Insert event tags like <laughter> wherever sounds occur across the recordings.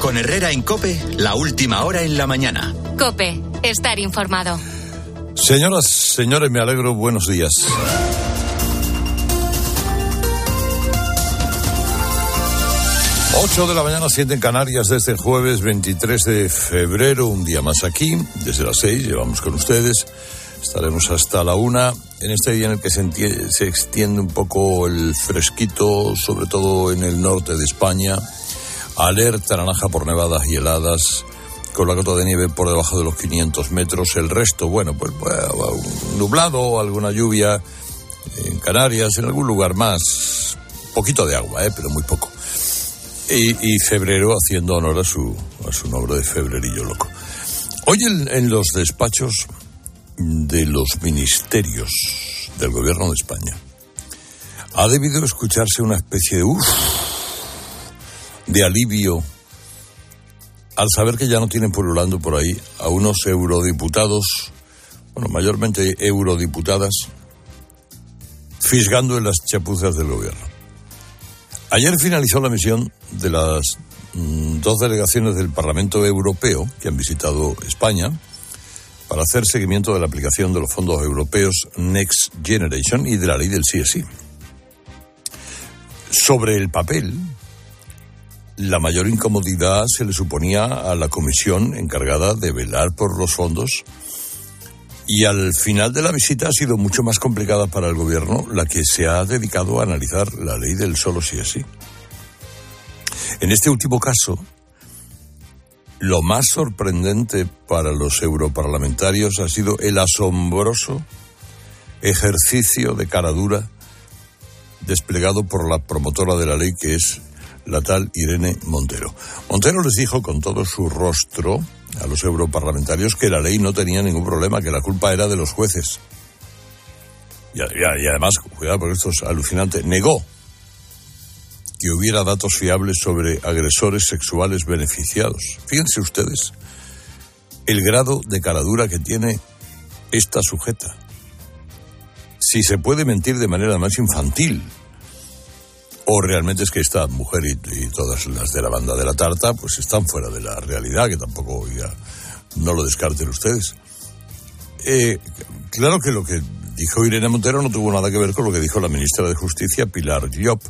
Con Herrera en Cope, la última hora en la mañana. Cope, estar informado. Señoras, señores, me alegro. Buenos días. 8 de la mañana, 7 en Canarias, desde el jueves 23 de febrero, un día más aquí, desde las 6, llevamos con ustedes. Estaremos hasta la una en este día en el que se, se extiende un poco el fresquito, sobre todo en el norte de España. Alerta naranja por nevadas y heladas, con la cota de nieve por debajo de los 500 metros. El resto, bueno, pues, pues nublado, alguna lluvia en Canarias, en algún lugar más. Poquito de agua, ¿eh? pero muy poco. Y, febrero haciendo honor a su, a su nombre de febrerillo loco. Hoy en los despachos de los ministerios del gobierno de España, ha debido escucharse una especie de uff, de alivio al saber que ya no tienen pululando por ahí a unos eurodiputados, bueno, mayormente eurodiputadas, fisgando en las chapuzas del gobierno. Ayer finalizó la misión de las mm, dos delegaciones del Parlamento Europeo que han visitado España para hacer seguimiento de la aplicación de los fondos europeos Next Generation y de la ley del CSI. Sobre el papel, la mayor incomodidad se le suponía a la comisión encargada de velar por los fondos y al final de la visita ha sido mucho más complicada para el gobierno la que se ha dedicado a analizar la ley del solo sí es sí. En este último caso, lo más sorprendente para los europarlamentarios ha sido el asombroso ejercicio de cara dura desplegado por la promotora de la ley que es la tal Irene Montero. Montero les dijo con todo su rostro a los europarlamentarios que la ley no tenía ningún problema, que la culpa era de los jueces. Y, además, cuidado porque esto es alucinante, negó que hubiera datos fiables sobre agresores sexuales beneficiados. Fíjense ustedes el grado de caradura que tiene esta sujeta. Si se puede mentir de manera más infantil, o realmente es que esta mujer y, todas las de la banda de la tarta, pues están fuera de la realidad, que tampoco ya no lo descarten ustedes. Eh, claro que lo que dijo Irene Montero no tuvo nada que ver con lo que dijo la ministra de Justicia, Pilar Llop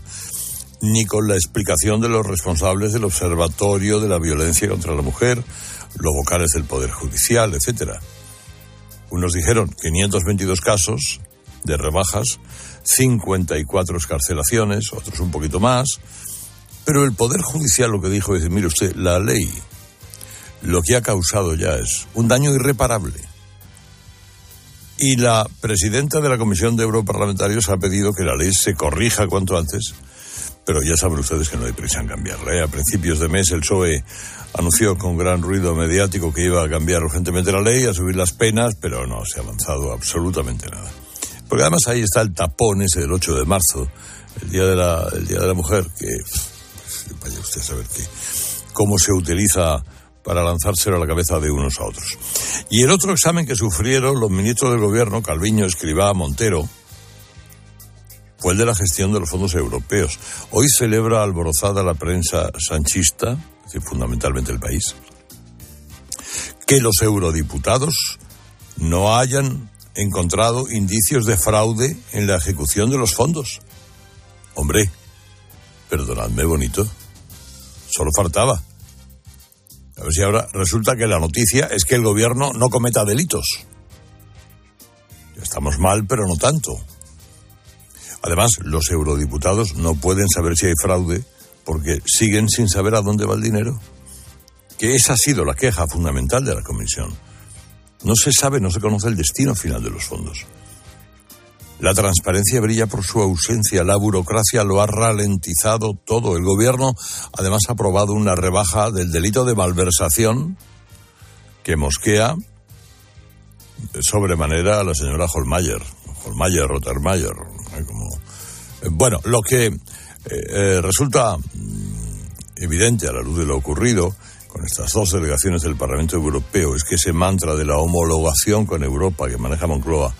ni con la explicación de los responsables del Observatorio de la Violencia contra la Mujer, los vocales del Poder Judicial, etc. Unos dijeron 522 casos de rebajas, 54 escarcelaciones, otros un poquito más, pero el Poder Judicial lo que dijo es, mire usted, la ley lo que ha causado ya es un daño irreparable. Y la presidenta de la Comisión de Europarlamentarios ha pedido que la ley se corrija cuanto antes pero ya saben ustedes que no hay prisa en cambiarla. ¿eh? A principios de mes el PSOE anunció con gran ruido mediático que iba a cambiar urgentemente la ley, a subir las penas, pero no se ha avanzado absolutamente nada. Porque además ahí está el tapón ese del 8 de marzo, el Día de la, el día de la Mujer, que vaya usted a saber que, cómo se utiliza para lanzárselo a la cabeza de unos a otros. Y el otro examen que sufrieron los ministros del gobierno, Calviño, Escribá, Montero, fue el de la gestión de los fondos europeos. Hoy celebra alborozada la prensa sanchista, es decir, fundamentalmente el país, que los eurodiputados no hayan encontrado indicios de fraude en la ejecución de los fondos. Hombre, perdonadme bonito, solo faltaba. A ver si ahora resulta que la noticia es que el gobierno no cometa delitos. Estamos mal, pero no tanto. Además, los eurodiputados no pueden saber si hay fraude porque siguen sin saber a dónde va el dinero. Que esa ha sido la queja fundamental de la Comisión. No se sabe, no se conoce el destino final de los fondos. La transparencia brilla por su ausencia, la burocracia lo ha ralentizado todo. El gobierno además ha aprobado una rebaja del delito de malversación que mosquea sobremanera a la señora Holmayer, Holmayer, Rottermayer, como bueno, lo que eh, eh, resulta mm, evidente a la luz de lo ocurrido con estas dos delegaciones del Parlamento Europeo es que ese mantra de la homologación con Europa que maneja Moncloa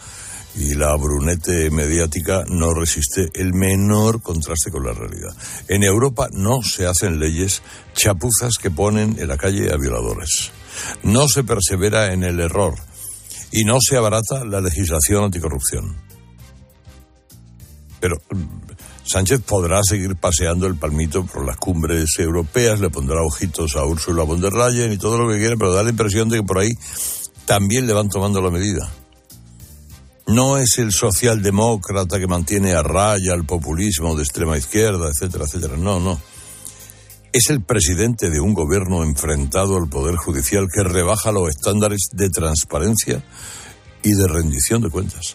y la brunete mediática no resiste el menor contraste con la realidad. En Europa no se hacen leyes chapuzas que ponen en la calle a violadores. No se persevera en el error y no se abarata la legislación anticorrupción. Pero mm, Sánchez podrá seguir paseando el palmito por las cumbres europeas, le pondrá ojitos a Ursula von der Leyen y todo lo que quiera, pero da la impresión de que por ahí también le van tomando la medida. No es el socialdemócrata que mantiene a raya el populismo de extrema izquierda, etcétera, etcétera. No, no. Es el presidente de un gobierno enfrentado al Poder Judicial que rebaja los estándares de transparencia y de rendición de cuentas.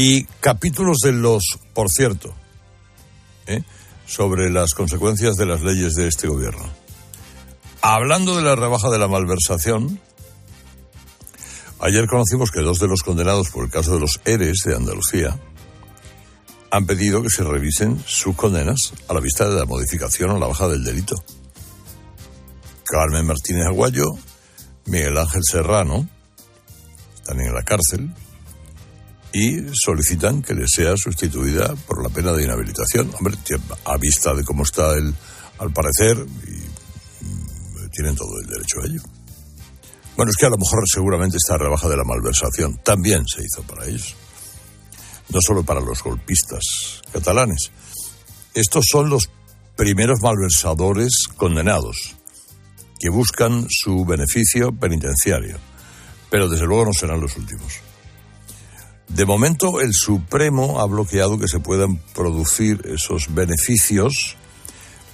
Y capítulos de los, por cierto, ¿eh? sobre las consecuencias de las leyes de este gobierno. Hablando de la rebaja de la malversación, Ayer conocimos que dos de los condenados por el caso de los ERES de Andalucía han pedido que se revisen sus condenas a la vista de la modificación o la baja del delito. Carmen Martínez Aguayo, Miguel Ángel Serrano, están en la cárcel y solicitan que les sea sustituida por la pena de inhabilitación. Hombre, a vista de cómo está él, al parecer, y mm, tienen todo el derecho a ello. Bueno, es que a lo mejor seguramente esta rebaja de la malversación también se hizo para ellos. No solo para los golpistas catalanes. Estos son los primeros malversadores condenados que buscan su beneficio penitenciario. Pero desde luego no serán los últimos. De momento, el Supremo ha bloqueado que se puedan producir esos beneficios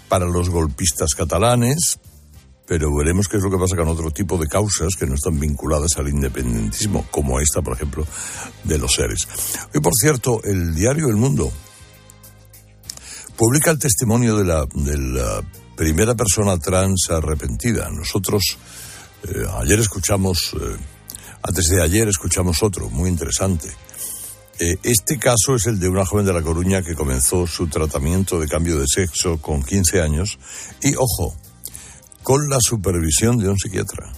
para los golpistas catalanes, pero veremos qué es lo que pasa con otro tipo de causas que no están vinculadas al independentismo, como esta, por ejemplo, de los seres. Y por cierto, el diario El Mundo publica el testimonio de la, de la primera persona trans arrepentida. Nosotros eh, ayer escuchamos, eh, antes de ayer escuchamos otro, muy interesante. Eh, este caso es el de una joven de La Coruña que comenzó su tratamiento de cambio de sexo con 15 años y, ojo, con la supervisión de un psiquiatra.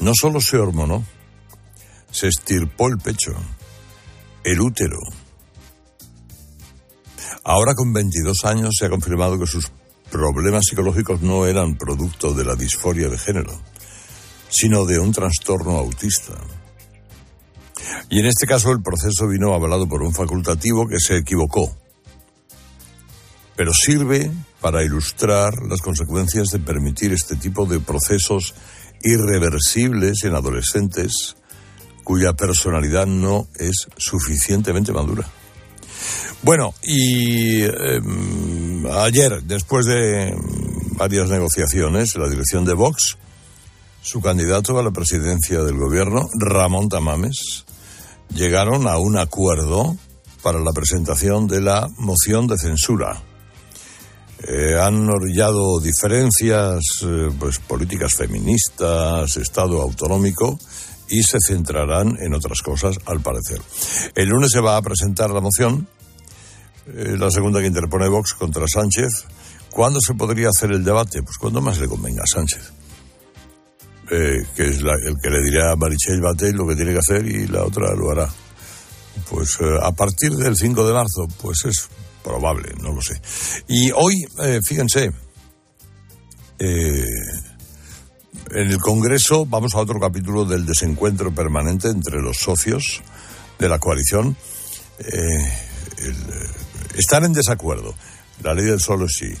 No solo se hormonó, se estirpó el pecho, el útero. Ahora con 22 años se ha confirmado que sus problemas psicológicos no eran producto de la disforia de género, sino de un trastorno autista. Y en este caso el proceso vino avalado por un facultativo que se equivocó pero sirve para ilustrar las consecuencias de permitir este tipo de procesos irreversibles en adolescentes cuya personalidad no es suficientemente madura. Bueno, y em, ayer, después de varias negociaciones, la dirección de Vox, su candidato a la presidencia del gobierno, Ramón Tamames, llegaron a un acuerdo para la presentación de la moción de censura eh, han orillado diferencias, eh, pues políticas feministas, Estado autonómico, y se centrarán en otras cosas, al parecer. El lunes se va a presentar la moción, eh, la segunda que interpone Vox contra Sánchez. ¿Cuándo se podría hacer el debate? Pues cuando más le convenga a Sánchez. Que es el que le dirá a Marichel Batey lo que tiene que hacer y la otra lo hará. Pues a partir del 5 de marzo, pues es probable, no lo sé. Y hoy, eh, fíjense, eh, en el Congreso vamos a otro capítulo del desencuentro permanente entre los socios de la coalición. Eh, están en desacuerdo. La ley del solo sí,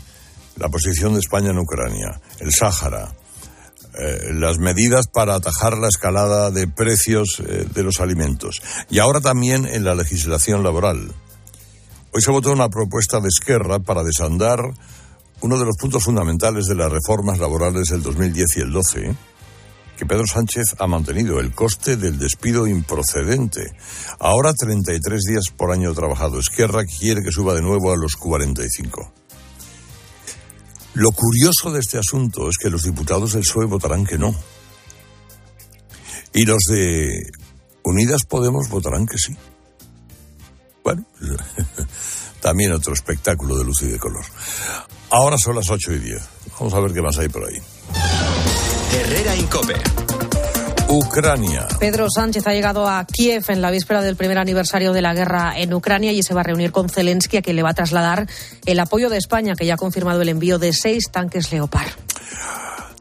la posición de España en Ucrania, el Sáhara, las medidas para atajar la escalada de precios de los alimentos y ahora también en la legislación laboral. Hoy se votó una propuesta de Esquerra para desandar uno de los puntos fundamentales de las reformas laborales del 2010 y el 12, que Pedro Sánchez ha mantenido, el coste del despido improcedente. Ahora 33 días por año trabajado. Esquerra quiere que suba de nuevo a los 45. Lo curioso de este asunto es que los diputados del PSOE votarán que no. Y los de Unidas Podemos votarán que sí. Bueno, <laughs> también otro espectáculo de luz y de color. Ahora son las 8 y 10. Vamos a ver qué más hay por ahí. Herrera Incope. Ucrania. Pedro Sánchez ha llegado a Kiev en la víspera del primer aniversario de la guerra en Ucrania y se va a reunir con Zelensky, a quien le va a trasladar el apoyo de España, que ya ha confirmado el envío de seis tanques Leopard.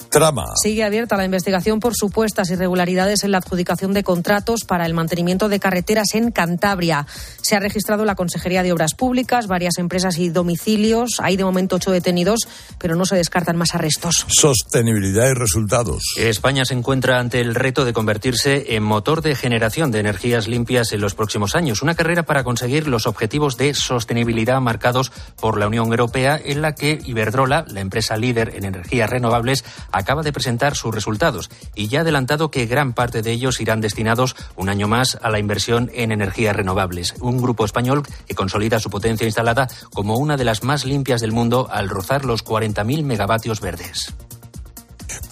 Trama. Sigue abierta la investigación por supuestas irregularidades en la adjudicación de contratos para el mantenimiento de carreteras en Cantabria. Se ha registrado la Consejería de Obras Públicas, varias empresas y domicilios. Hay de momento ocho detenidos, pero no se descartan más arrestos. Sostenibilidad y resultados. España se encuentra ante el reto de convertirse en motor de generación de energías limpias en los próximos años. Una carrera para conseguir los objetivos de sostenibilidad marcados por la Unión Europea, en la que Iberdrola, la empresa líder en energías renovables, acaba de presentar sus resultados y ya ha adelantado que gran parte de ellos irán destinados un año más a la inversión en energías renovables. Un grupo español que consolida su potencia instalada como una de las más limpias del mundo al rozar los 40.000 megavatios verdes.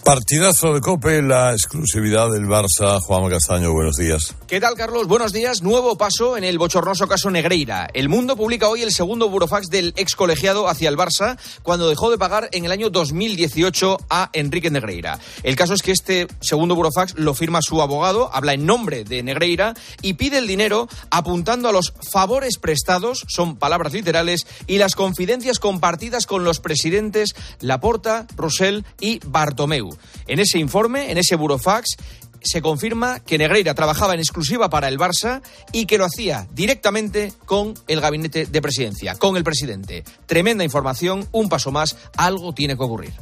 Partidazo de Cope, la exclusividad del Barça. Juan Castaño, buenos días. ¿Qué tal, Carlos? Buenos días. Nuevo paso en el bochornoso caso Negreira. El Mundo publica hoy el segundo burofax del ex colegiado hacia el Barça cuando dejó de pagar en el año 2018 a Enrique Negreira. El caso es que este segundo burofax lo firma su abogado, habla en nombre de Negreira y pide el dinero apuntando a los favores prestados, son palabras literales, y las confidencias compartidas con los presidentes Laporta, Roussel y Bartomeu. En ese informe, en ese burofax, se confirma que Negreira trabajaba en exclusiva para el Barça y que lo hacía directamente con el gabinete de presidencia, con el presidente. Tremenda información, un paso más, algo tiene que ocurrir.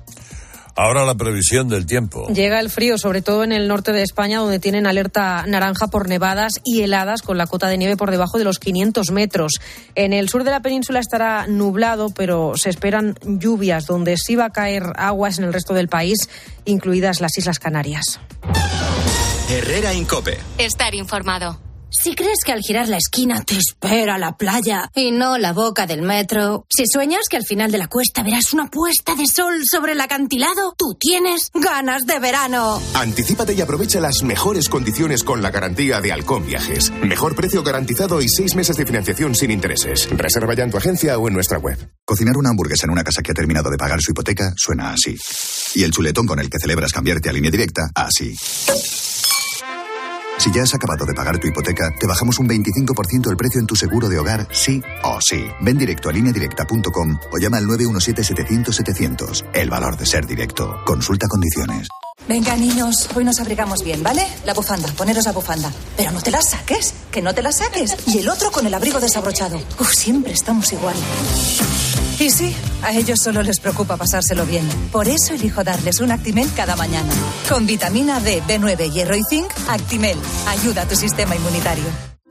Ahora la previsión del tiempo. Llega el frío, sobre todo en el norte de España, donde tienen alerta naranja por nevadas y heladas, con la cota de nieve por debajo de los 500 metros. En el sur de la península estará nublado, pero se esperan lluvias, donde sí va a caer aguas en el resto del país, incluidas las Islas Canarias. Herrera Incope. Estar informado. Si crees que al girar la esquina te espera la playa y no la boca del metro, si sueñas que al final de la cuesta verás una puesta de sol sobre el acantilado, tú tienes ganas de verano. Anticípate y aprovecha las mejores condiciones con la garantía de Halcón Viajes. Mejor precio garantizado y seis meses de financiación sin intereses. Reserva ya en tu agencia o en nuestra web. Cocinar una hamburguesa en una casa que ha terminado de pagar su hipoteca suena así. Y el chuletón con el que celebras cambiarte a línea directa, así. Si ya has acabado de pagar tu hipoteca, te bajamos un 25% el precio en tu seguro de hogar, sí o sí. Ven directo a lineadirecta.com o llama al 917-700-700. El valor de ser directo. Consulta condiciones. Venga, niños, hoy nos abrigamos bien, ¿vale? La bufanda, poneros la bufanda. Pero no te la saques, que no te la saques. Y el otro con el abrigo desabrochado. Siempre estamos igual. Y sí, a ellos solo les preocupa pasárselo bien. Por eso elijo darles un Actimel cada mañana. Con vitamina D, B9, hierro y zinc, Actimel. Ayuda a tu sistema inmunitario.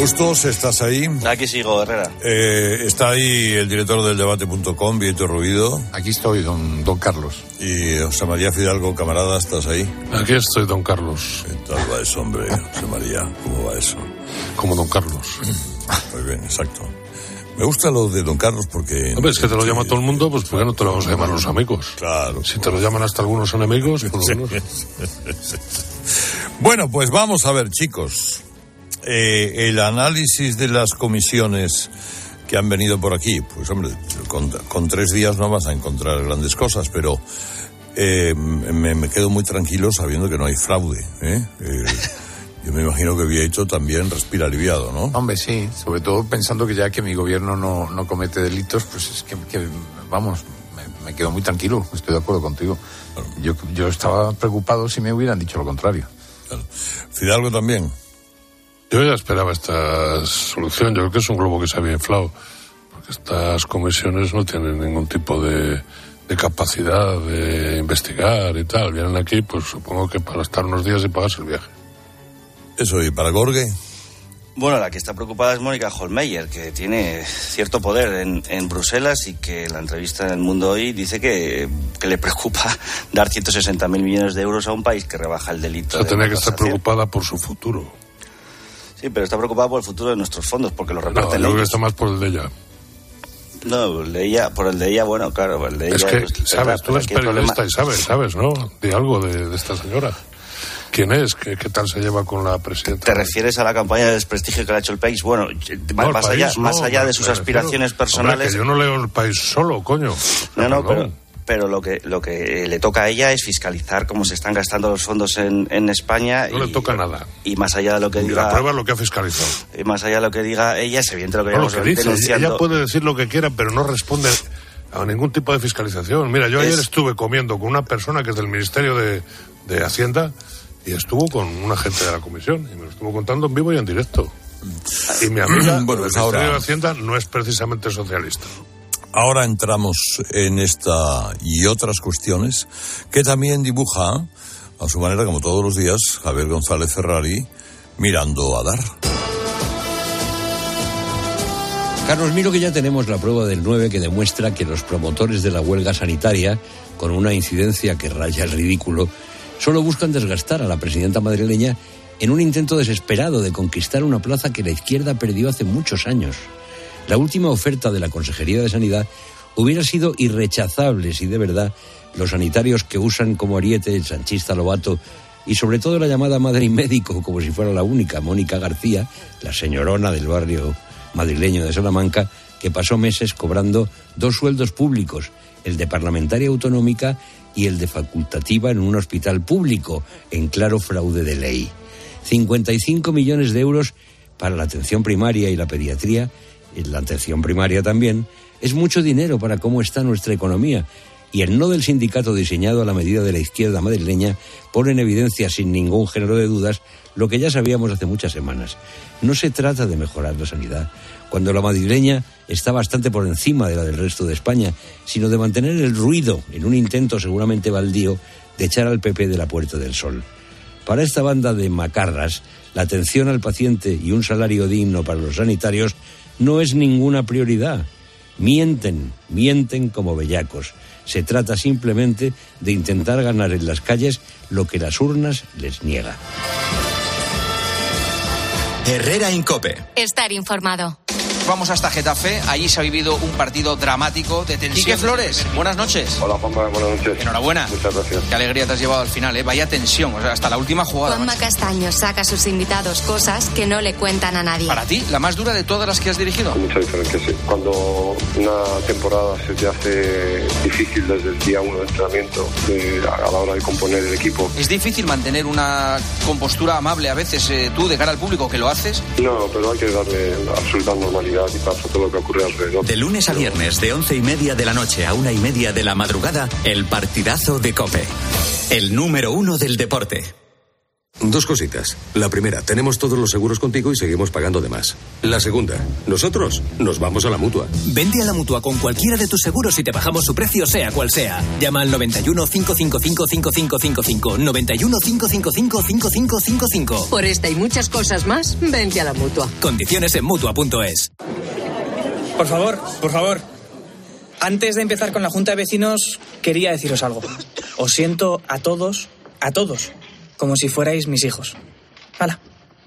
Bustos, ¿estás ahí? Aquí sigo, Herrera. Eh, está ahí el director del debate.com, Vieto Ruido. Aquí estoy, don, don Carlos. Y José María Fidalgo, camarada, ¿estás ahí? Aquí estoy, don Carlos. ¿Qué tal va eso, hombre? José María, ¿cómo va eso? Como don Carlos. Muy bien, exacto. Me gusta lo de don Carlos porque... Hombre, es que te lo llama todo el mundo, pues ¿por qué no te lo vamos a llamar los amigos? Claro. Si te lo llaman hasta algunos enemigos, por lo menos. bueno, pues vamos a ver, chicos. Eh, el análisis de las comisiones que han venido por aquí, pues hombre, con, con tres días no vas a encontrar grandes cosas, pero eh, me, me, quedo muy tranquilo sabiendo que no hay fraude. ¿eh? yo me imagino que Vieito también respira aliviado, ¿no? Hombre, sí, sobre todo pensando que ya que mi gobierno no, no comete delitos, pues es que, que vamos, me, me, quedo muy tranquilo, estoy de acuerdo contigo. Claro. Yo, yo estaba preocupado si me hubieran dicho lo contrario. Claro. Fidalgo también. Yo ya esperaba esta solución. Yo creo que es un globo que se había inflado. Porque estas comisiones no tienen ningún tipo de, de, capacidad de investigar y tal. Vienen aquí, pues supongo que para estar unos días y pagarse el viaje. Eso, ¿y para Gorge? Bueno, la que está preocupada es Mónica Holmeyer, que tiene cierto poder en, en, Bruselas y que en la entrevista en El Mundo hoy dice que, que le preocupa <laughs> dar 160.000 millones de euros a un país que rebaja el delito. O sea, tenía que estar preocupada por su futuro. Sí, pero está preocupada por el futuro de nuestros fondos, porque lo reparten no, yo creo que está más por el de ella. No, el de ella, por el de ella, bueno, claro, el de ella... Es que, pues, sabes, tú eres periodista y sabes, sabes, ¿no? De algo de, de esta señora. ¿Quién es? ¿Qué, ¿Qué tal se lleva con la presidenta? ¿Te refieres a la campaña de desprestigio que le ha hecho el país? Bueno, No, el más, país, allá, no, más allá de sus aspiraciones personales... Hombre, que yo no leo el país solo, coño. No, no, Perdón. pero, pero lo que lo que le toca a ella es fiscalizar cómo se están gastando los fondos en, en España. No le toca nada. Y más allá de lo que Y diga. la prueba es lo que ha fiscalizado. y más allá de lo que diga ella, es evidente lo que No, lo que dice, denunciando. ella puede decir lo que quiera, pero no responde a ningún tipo de fiscalización. Mira, yo Es- ayer estuve comiendo con una persona que es del Ministerio de, de Hacienda y estuvo con un agente de la comisión y me lo estuvo contando en vivo y en directo. Y mi amiga <clears throat> Bueno, del pues Ministerio ahora- de Hacienda no es precisamente socialista. Ahora entramos en esta y otras cuestiones que también dibuja a su manera, como todos los días, Javier González Ferrari mirando a dar. Carlos, miro que ya tenemos la prueba del 9 que demuestra que los promotores de la huelga sanitaria, con una incidencia que raya el ridículo, solo buscan desgastar a la presidenta madrileña en un intento desesperado de conquistar una plaza que la izquierda perdió hace muchos años. La última oferta de la Consejería de Sanidad hubiera sido irrechazable si de verdad los sanitarios que usan como ariete el sanchista Lobato y sobre todo la llamada madre y médico, como si fuera la única, Mónica García, la señorona del barrio madrileño de Salamanca, que pasó meses cobrando dos sueldos públicos, el de parlamentaria autonómica y el de facultativa en un hospital público, en claro fraude de ley. 55 millones de euros para la atención primaria y la pediatría, la atención primaria también, es mucho dinero para cómo está nuestra economía. Y el no del sindicato diseñado a la medida de la izquierda madrileña pone en evidencia sin ningún género de dudas lo que ya sabíamos hace muchas semanas. No se trata de mejorar la sanidad, cuando la madrileña está bastante por encima de la del resto de España, sino de mantener el ruido en un intento seguramente baldío de echar al PP de la Puerta del Sol. Para esta banda de macarras, la atención al paciente y un salario digno para los sanitarios no es ninguna prioridad. Mienten, mienten como bellacos. Se trata simplemente de intentar ganar en las calles lo que las urnas les niegan. Herrera Incope. Estar informado. Vamos hasta Getafe, allí se ha vivido un partido dramático de tensión. Quique Flores, buenas noches. Hola Juanma, buenas noches. Enhorabuena. Muchas gracias. Qué alegría te has llevado al final, ¿eh? Vaya tensión, o sea, hasta la última jugada. Juanma macho. Castaño saca a sus invitados cosas que no le cuentan a nadie. Para ti, la más dura de todas las que has dirigido. Mucha diferencia, sí. Cuando una temporada se te hace difícil desde el día uno de entrenamiento de- a la hora de componer el equipo. Es difícil mantener una compostura amable a veces eh, tú de cara al público que lo haces. No, pero hay que darle absoluta normalidad De lunes a viernes, de once y media de la noche a una y media de la madrugada, el partidazo de Cope. El número uno del deporte. Dos cositas. La primera, tenemos todos los seguros contigo y seguimos pagando de más. La segunda, nosotros nos vamos a la mutua. Vente a la mutua con cualquiera de tus seguros y te bajamos su precio, sea cual sea. Llama al 91 555 5555. 91 555 5555. Por esta y muchas cosas más, vente a la mutua. Condiciones en mutua.es. Por favor, por favor. Antes de empezar con la Junta de Vecinos, quería deciros algo. Os siento a todos, a todos, como si fuerais mis hijos. Hala,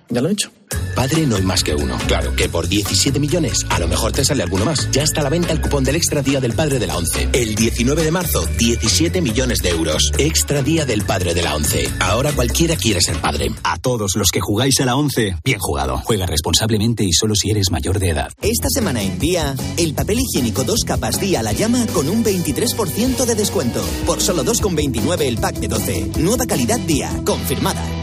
ya lo he dicho. Padre no hay más que uno. Claro que por 17 millones a lo mejor te sale alguno más. Ya está a la venta el cupón del Extra Día del Padre de la ONCE. El 19 de marzo, 17 millones de euros. Extra Día del Padre de la ONCE. Ahora cualquiera quiere ser padre. A todos los que jugáis a la 11, bien jugado. Juega responsablemente y solo si eres mayor de edad. Esta semana en Día, el papel higiénico dos capas Día la llama con un 23% de descuento. Por solo 2,29 el pack de 12. Nueva calidad Día, confirmada.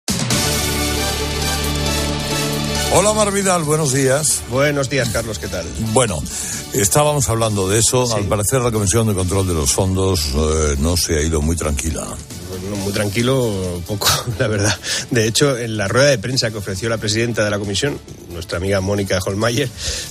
Hola Mar Vidal, buenos días. Buenos días, Carlos, ¿qué tal? Bueno, estábamos hablando de eso. Al parecer la Comisión de Control de los Fondos eh, no se ha ido muy tranquila. Muy tranquilo, poco, <laughs> la verdad. De hecho, en la rueda de prensa que ofreció la presidenta de la comisión, nuestra amiga Mónica Holmayer,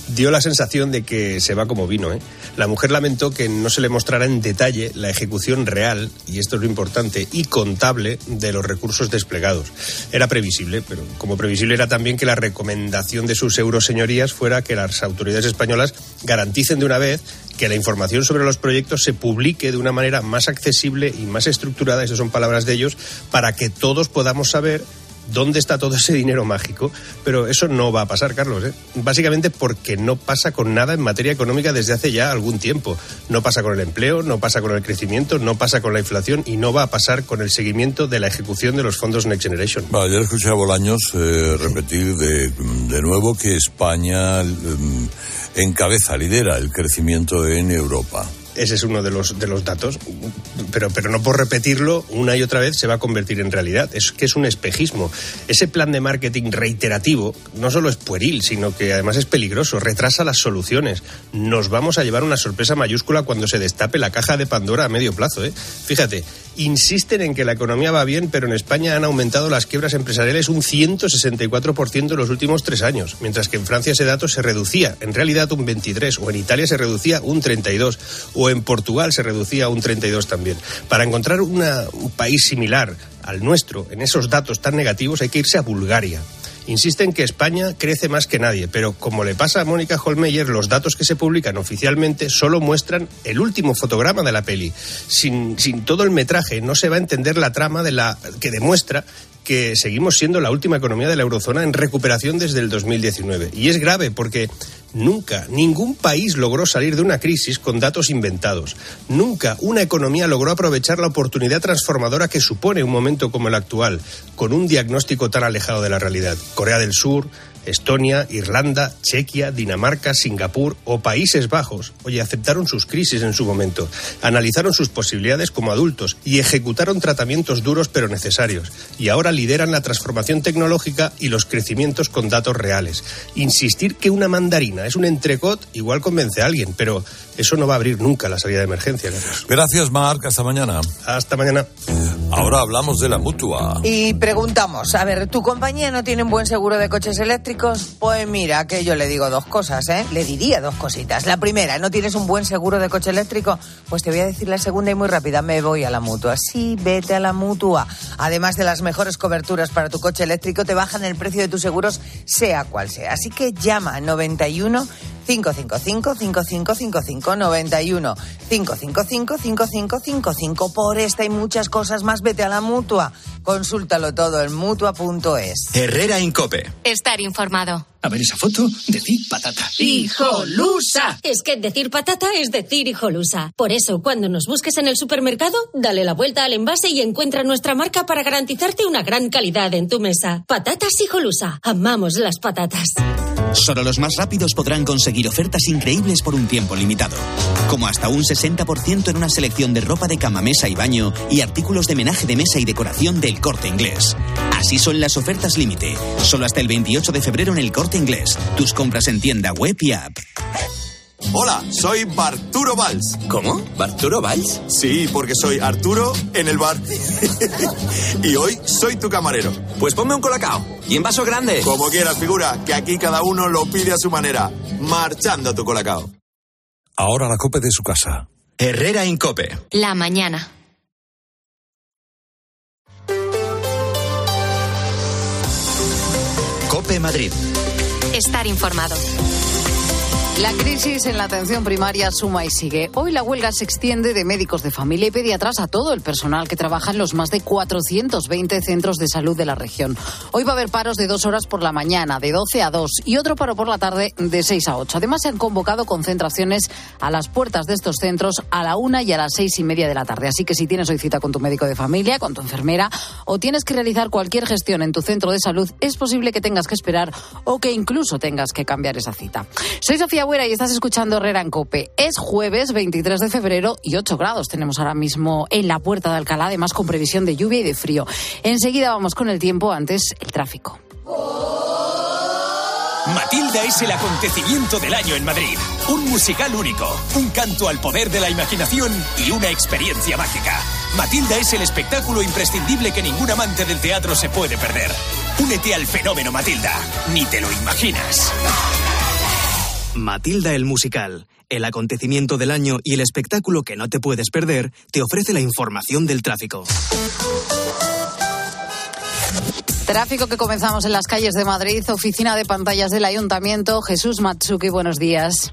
dio la sensación de que se va como vino. ¿eh? La mujer lamentó que no se le mostrara en detalle la ejecución real, y esto es lo importante, y contable de los recursos desplegados. Era previsible, pero como previsible era también que la recomendación de sus euroseñorías fuera que las autoridades españolas garanticen de una vez que la información sobre los proyectos se publique de una manera más accesible y más estructurada, esas son palabras de ellos, para que todos podamos saber dónde está todo ese dinero mágico, pero eso no va a pasar, Carlos. ¿eh? Básicamente porque no pasa con nada en materia económica desde hace ya algún tiempo. No pasa con el empleo, no pasa con el crecimiento, no pasa con la inflación y no va a pasar con el seguimiento de la ejecución de los fondos Next Generation. Bueno, ayer escuché a Bolaños eh, repetir de, de, nuevo que España eh, encabeza, lidera el crecimiento en Europa ese es uno de los, de los datos, pero, pero no por repetirlo una y otra vez se va a convertir en realidad. Es que es un espejismo. Ese plan de marketing reiterativo no solo es pueril, sino que además es peligroso, retrasa las soluciones. Nos vamos a llevar una sorpresa mayúscula cuando se destape la caja de Pandora a medio plazo. ¿eh? Fíjate, insisten en que la economía va bien, pero en España han aumentado las quiebras empresariales un 164% en los últimos tres años, mientras que en Francia ese dato se reducía, en realidad un 23, o en Italia se reducía un 32, o en Portugal se reducía un 32 también. Para encontrar una, un país similar al nuestro en esos datos tan negativos hay que irse a Bulgaria insisten que España crece más que nadie, pero como le pasa a Mónica Holmeyer, los datos que se publican oficialmente solo muestran el último fotograma de la peli. Sin, sin todo el metraje no se va a entender la trama de la que demuestra que seguimos siendo la última economía de la eurozona en recuperación desde el 2019. Y es grave porque nunca ningún país logró salir de una crisis con datos inventados. Nunca una economía logró aprovechar la oportunidad transformadora que supone un momento como el actual, con un diagnóstico tan alejado de la realidad. Corea del Sur, Estonia, Irlanda, Chequia, Dinamarca, Singapur o Países Bajos, oye, aceptaron sus crisis en su momento, analizaron sus posibilidades como adultos y ejecutaron tratamientos duros pero necesarios. Y ahora lideran la transformación tecnológica y los crecimientos con datos reales. Insistir que una mandarina es un entrecot igual convence a alguien, pero eso no va a abrir nunca la salida de emergencia. Gracias, Marc. Hasta mañana. Hasta mañana. Ahora hablamos de la mutua. Y preguntamos, a ver, ¿tu compañía no tiene un buen seguro de coches eléctricos? Pues mira, que yo le digo dos cosas, ¿eh? Le diría dos cositas. La primera, ¿no tienes un buen seguro de coche eléctrico? Pues te voy a decir la segunda y muy rápida, me voy a la mutua. Sí, vete a la mutua. Además de las mejores coberturas para tu coche eléctrico, te bajan el precio de tus seguros, sea cual sea. Así que llama 91 555 5555 91 555 5555 por esta y muchas cosas más vete a la mutua consúltalo todo en mutua.es Herrera Incope estar informado a ver esa foto, decir patata. ¡Hijolusa! Es que decir patata es decir hijolusa. Por eso, cuando nos busques en el supermercado, dale la vuelta al envase y encuentra nuestra marca para garantizarte una gran calidad en tu mesa. Patatas hijolusa. Amamos las patatas. Solo los más rápidos podrán conseguir ofertas increíbles por un tiempo limitado. Como hasta un 60% en una selección de ropa de cama, mesa y baño y artículos de menaje de mesa y decoración del corte inglés. Así son las ofertas límite. Solo hasta el 28 de febrero en el corte inglés. Tus compras en tienda web y app. Hola, soy Barturo Valls. ¿Cómo? ¿Barturo Valls? Sí, porque soy Arturo en el bar. <laughs> y hoy soy tu camarero. Pues ponme un colacao. Y en vaso grande. Como quieras, figura, que aquí cada uno lo pide a su manera. Marchando tu colacao. Ahora la cope de su casa. Herrera Incope. La mañana. Cope Madrid. Estar informado. La crisis en la atención primaria suma y sigue. Hoy la huelga se extiende de médicos de familia y pediatras a todo el personal que trabaja en los más de 420 centros de salud de la región. Hoy va a haber paros de dos horas por la mañana, de 12 a 2, y otro paro por la tarde de 6 a 8. Además, se han convocado concentraciones a las puertas de estos centros a la una y a las seis y media de la tarde. Así que si tienes hoy cita con tu médico de familia, con tu enfermera, o tienes que realizar cualquier gestión en tu centro de salud, es posible que tengas que esperar o que incluso tengas que cambiar esa cita. Soy Sofía y estás escuchando Herrera en Cope. Es jueves 23 de febrero y 8 grados tenemos ahora mismo en la puerta de Alcalá, además con previsión de lluvia y de frío. Enseguida vamos con el tiempo, antes el tráfico. Matilda es el acontecimiento del año en Madrid. Un musical único, un canto al poder de la imaginación y una experiencia mágica. Matilda es el espectáculo imprescindible que ningún amante del teatro se puede perder. Únete al fenómeno Matilda. Ni te lo imaginas. Matilda el musical, el acontecimiento del año y el espectáculo que no te puedes perder, te ofrece la información del tráfico. Tráfico que comenzamos en las calles de Madrid, oficina de pantallas del Ayuntamiento. Jesús Matsuki, buenos días.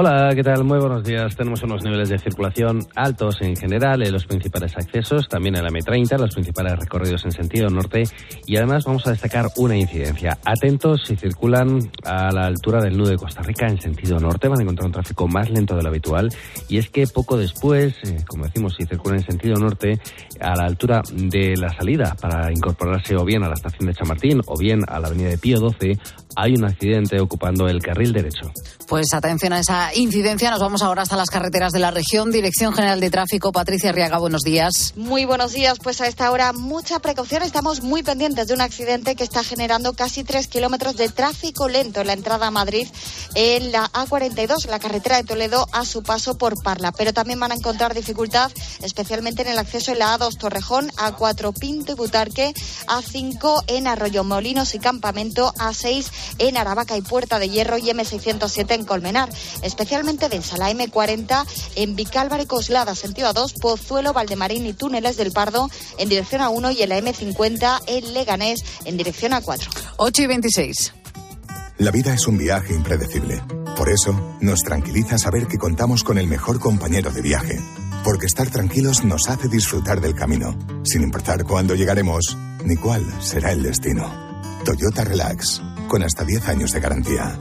Hola, ¿qué tal? Muy buenos días. Tenemos unos niveles de circulación altos en general en los principales accesos, también en la M30, los principales recorridos en sentido norte y además vamos a destacar una incidencia. Atentos si circulan a la altura del nudo de Costa Rica en sentido norte, van a encontrar un tráfico más lento de lo habitual y es que poco después, eh, como decimos, si circulan en sentido norte, a la altura de la salida para incorporarse o bien a la estación de Chamartín o bien a la avenida de Pío 12, hay un accidente ocupando el carril derecho. Pues atención a esa incidencia. Nos vamos ahora hasta las carreteras de la región. Dirección General de Tráfico, Patricia Riaga, buenos días. Muy buenos días. Pues a esta hora, mucha precaución. Estamos muy pendientes de un accidente que está generando casi tres kilómetros de tráfico lento en la entrada a Madrid en la A42, la carretera de Toledo, a su paso por Parla. Pero también van a encontrar dificultad, especialmente en el acceso en la A2 Torrejón, A4 Pinto y Butarque, A5 en Arroyo Molinos y Campamento, A6 en Aravaca y Puerta de Hierro y M607 en Colmenar. Especialmente densa la M40 en Vicálvaro y Coslada, sentido A2, Pozuelo, Valdemarín y Túneles del Pardo en dirección A1 y en la M50 en Leganés en dirección A4. 8 y 26. La vida es un viaje impredecible. Por eso, nos tranquiliza saber que contamos con el mejor compañero de viaje. Porque estar tranquilos nos hace disfrutar del camino, sin importar cuándo llegaremos ni cuál será el destino. Toyota Relax, con hasta 10 años de garantía.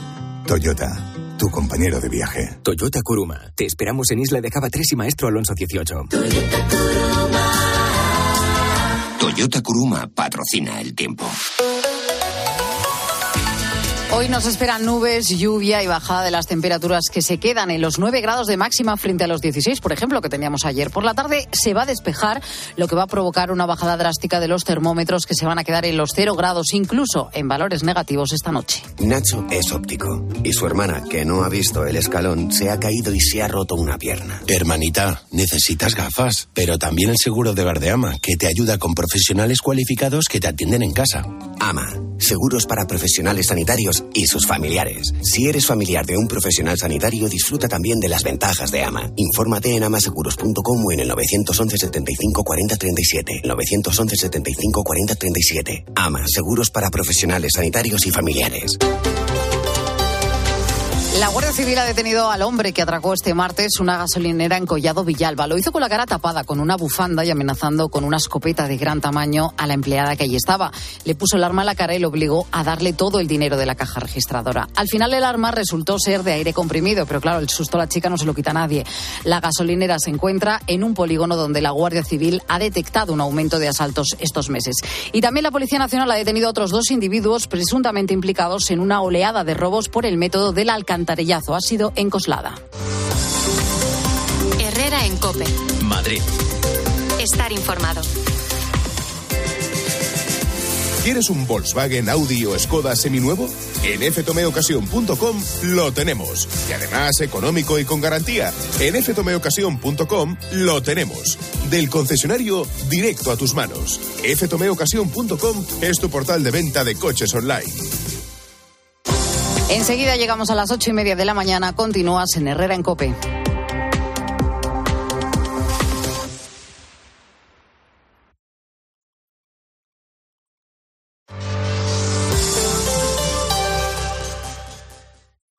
Toyota, tu compañero de viaje. Toyota Kuruma. Te esperamos en Isla de Cava 3 y Maestro Alonso 18. Toyota Kuruma. Toyota Kuruma patrocina el tiempo. Hoy nos esperan nubes, lluvia y bajada de las temperaturas que se quedan en los 9 grados de máxima frente a los 16, por ejemplo, que teníamos ayer. Por la tarde se va a despejar, lo que va a provocar una bajada drástica de los termómetros que se van a quedar en los 0 grados, incluso en valores negativos esta noche. Nacho es óptico y su hermana, que no ha visto el escalón, se ha caído y se ha roto una pierna. Hermanita, necesitas gafas, pero también el seguro de Bardeama, que te ayuda con profesionales cualificados que te atienden en casa. AMA, seguros para profesionales sanitarios y sus familiares. Si eres familiar de un profesional sanitario, disfruta también de las ventajas de AMA. Infórmate en amaseguros.com o en el 911 75 40 37. 911 75 40 37. AMA, seguros para profesionales sanitarios y familiares. La Guardia Civil ha detenido al hombre que atracó este martes una gasolinera en Collado Villalba. Lo hizo con la cara tapada, con una bufanda y amenazando con una escopeta de gran tamaño a la empleada que allí estaba. Le puso el arma en la cara y le obligó a darle todo el dinero de la caja registradora. Al final el arma resultó ser de aire comprimido, pero claro, el susto a la chica no se lo quita a nadie. La gasolinera se encuentra en un polígono donde la Guardia Civil ha detectado un aumento de asaltos estos meses. Y también la Policía Nacional ha detenido a otros dos individuos presuntamente implicados en una oleada de robos por el método del alcantarillazo. Ha sido en Coslada. Herrera en Cope. Madrid. Estar informado. ¿Quieres un Volkswagen, Audi o Skoda seminuevo? En ftomeocasión.com lo tenemos. Y además económico y con garantía. En ftomeocasión.com lo tenemos. Del concesionario directo a tus manos. ftomeocasión.com es tu portal de venta de coches online. Enseguida llegamos a las ocho y media de la mañana. Continúas en Herrera en Cope.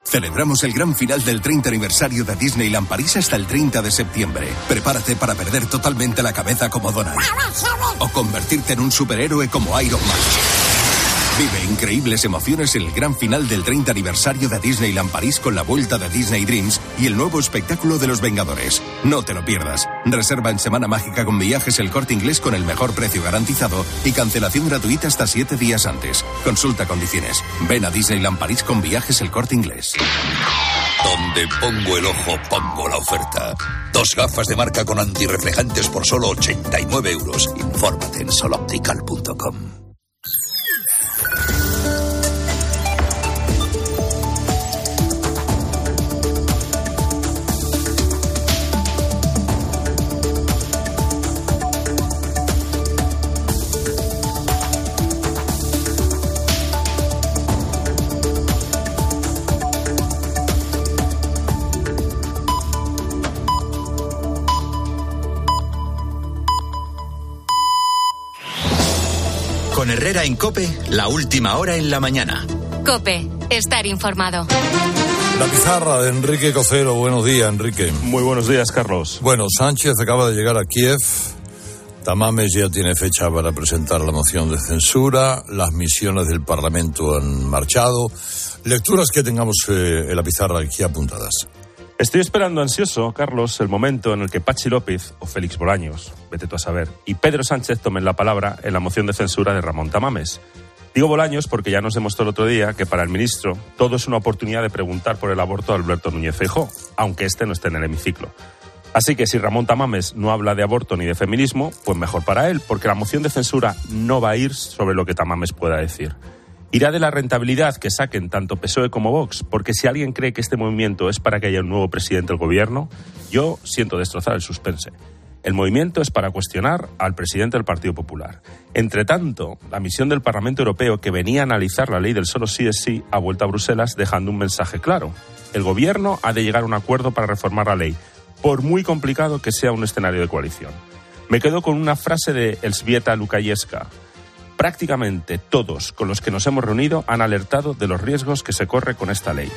Celebramos el gran final del 30 aniversario de Disneyland París hasta el 30 de septiembre. Prepárate para perder totalmente la cabeza como Donald. O convertirte en un superhéroe como Iron Man. Vive increíbles emociones en el gran final del 30 aniversario de Disneyland París con la vuelta de Disney Dreams y el nuevo espectáculo de los Vengadores. No te lo pierdas. Reserva en Semana Mágica con viajes el corte inglés con el mejor precio garantizado y cancelación gratuita hasta siete días antes. Consulta condiciones. Ven a Disneyland París con viajes el corte inglés. Donde pongo el ojo, pongo la oferta. Dos gafas de marca con antirreflejantes por solo 89 euros. Infórmate en soloptical.com. Con Herrera en Cope, la última hora en la mañana. Cope, estar informado. La pizarra de Enrique Cocero. Buenos días, Enrique. Muy buenos días, Carlos. Bueno, Sánchez acaba de llegar a Kiev. Tamames ya tiene fecha para presentar la moción de censura. Las misiones del Parlamento han marchado. Lecturas que tengamos eh, en la pizarra aquí apuntadas. Estoy esperando ansioso, Carlos, el momento en el que Pachi López o Félix Bolaños, vete tú a saber, y Pedro Sánchez tomen la palabra en la moción de censura de Ramón Tamames. Digo Bolaños porque ya nos demostró el otro día que para el ministro todo es una oportunidad de preguntar por el aborto a Alberto Núñez Feijóo, aunque este no esté en el hemiciclo. Así que si Ramón Tamames no habla de aborto ni de feminismo, pues mejor para él, porque la moción de censura no va a ir sobre lo que Tamames pueda decir irá de la rentabilidad que saquen tanto PSOE como Vox, porque si alguien cree que este movimiento es para que haya un nuevo presidente del gobierno, yo siento destrozar el suspense. El movimiento es para cuestionar al presidente del Partido Popular. Entre tanto, la misión del Parlamento Europeo que venía a analizar la ley del solo sí es sí ha vuelto a Bruselas dejando un mensaje claro. El gobierno ha de llegar a un acuerdo para reformar la ley, por muy complicado que sea un escenario de coalición. Me quedo con una frase de Elsbieta Lukayevska, prácticamente todos con los que nos hemos reunido han alertado de los riesgos que se corre con esta ley.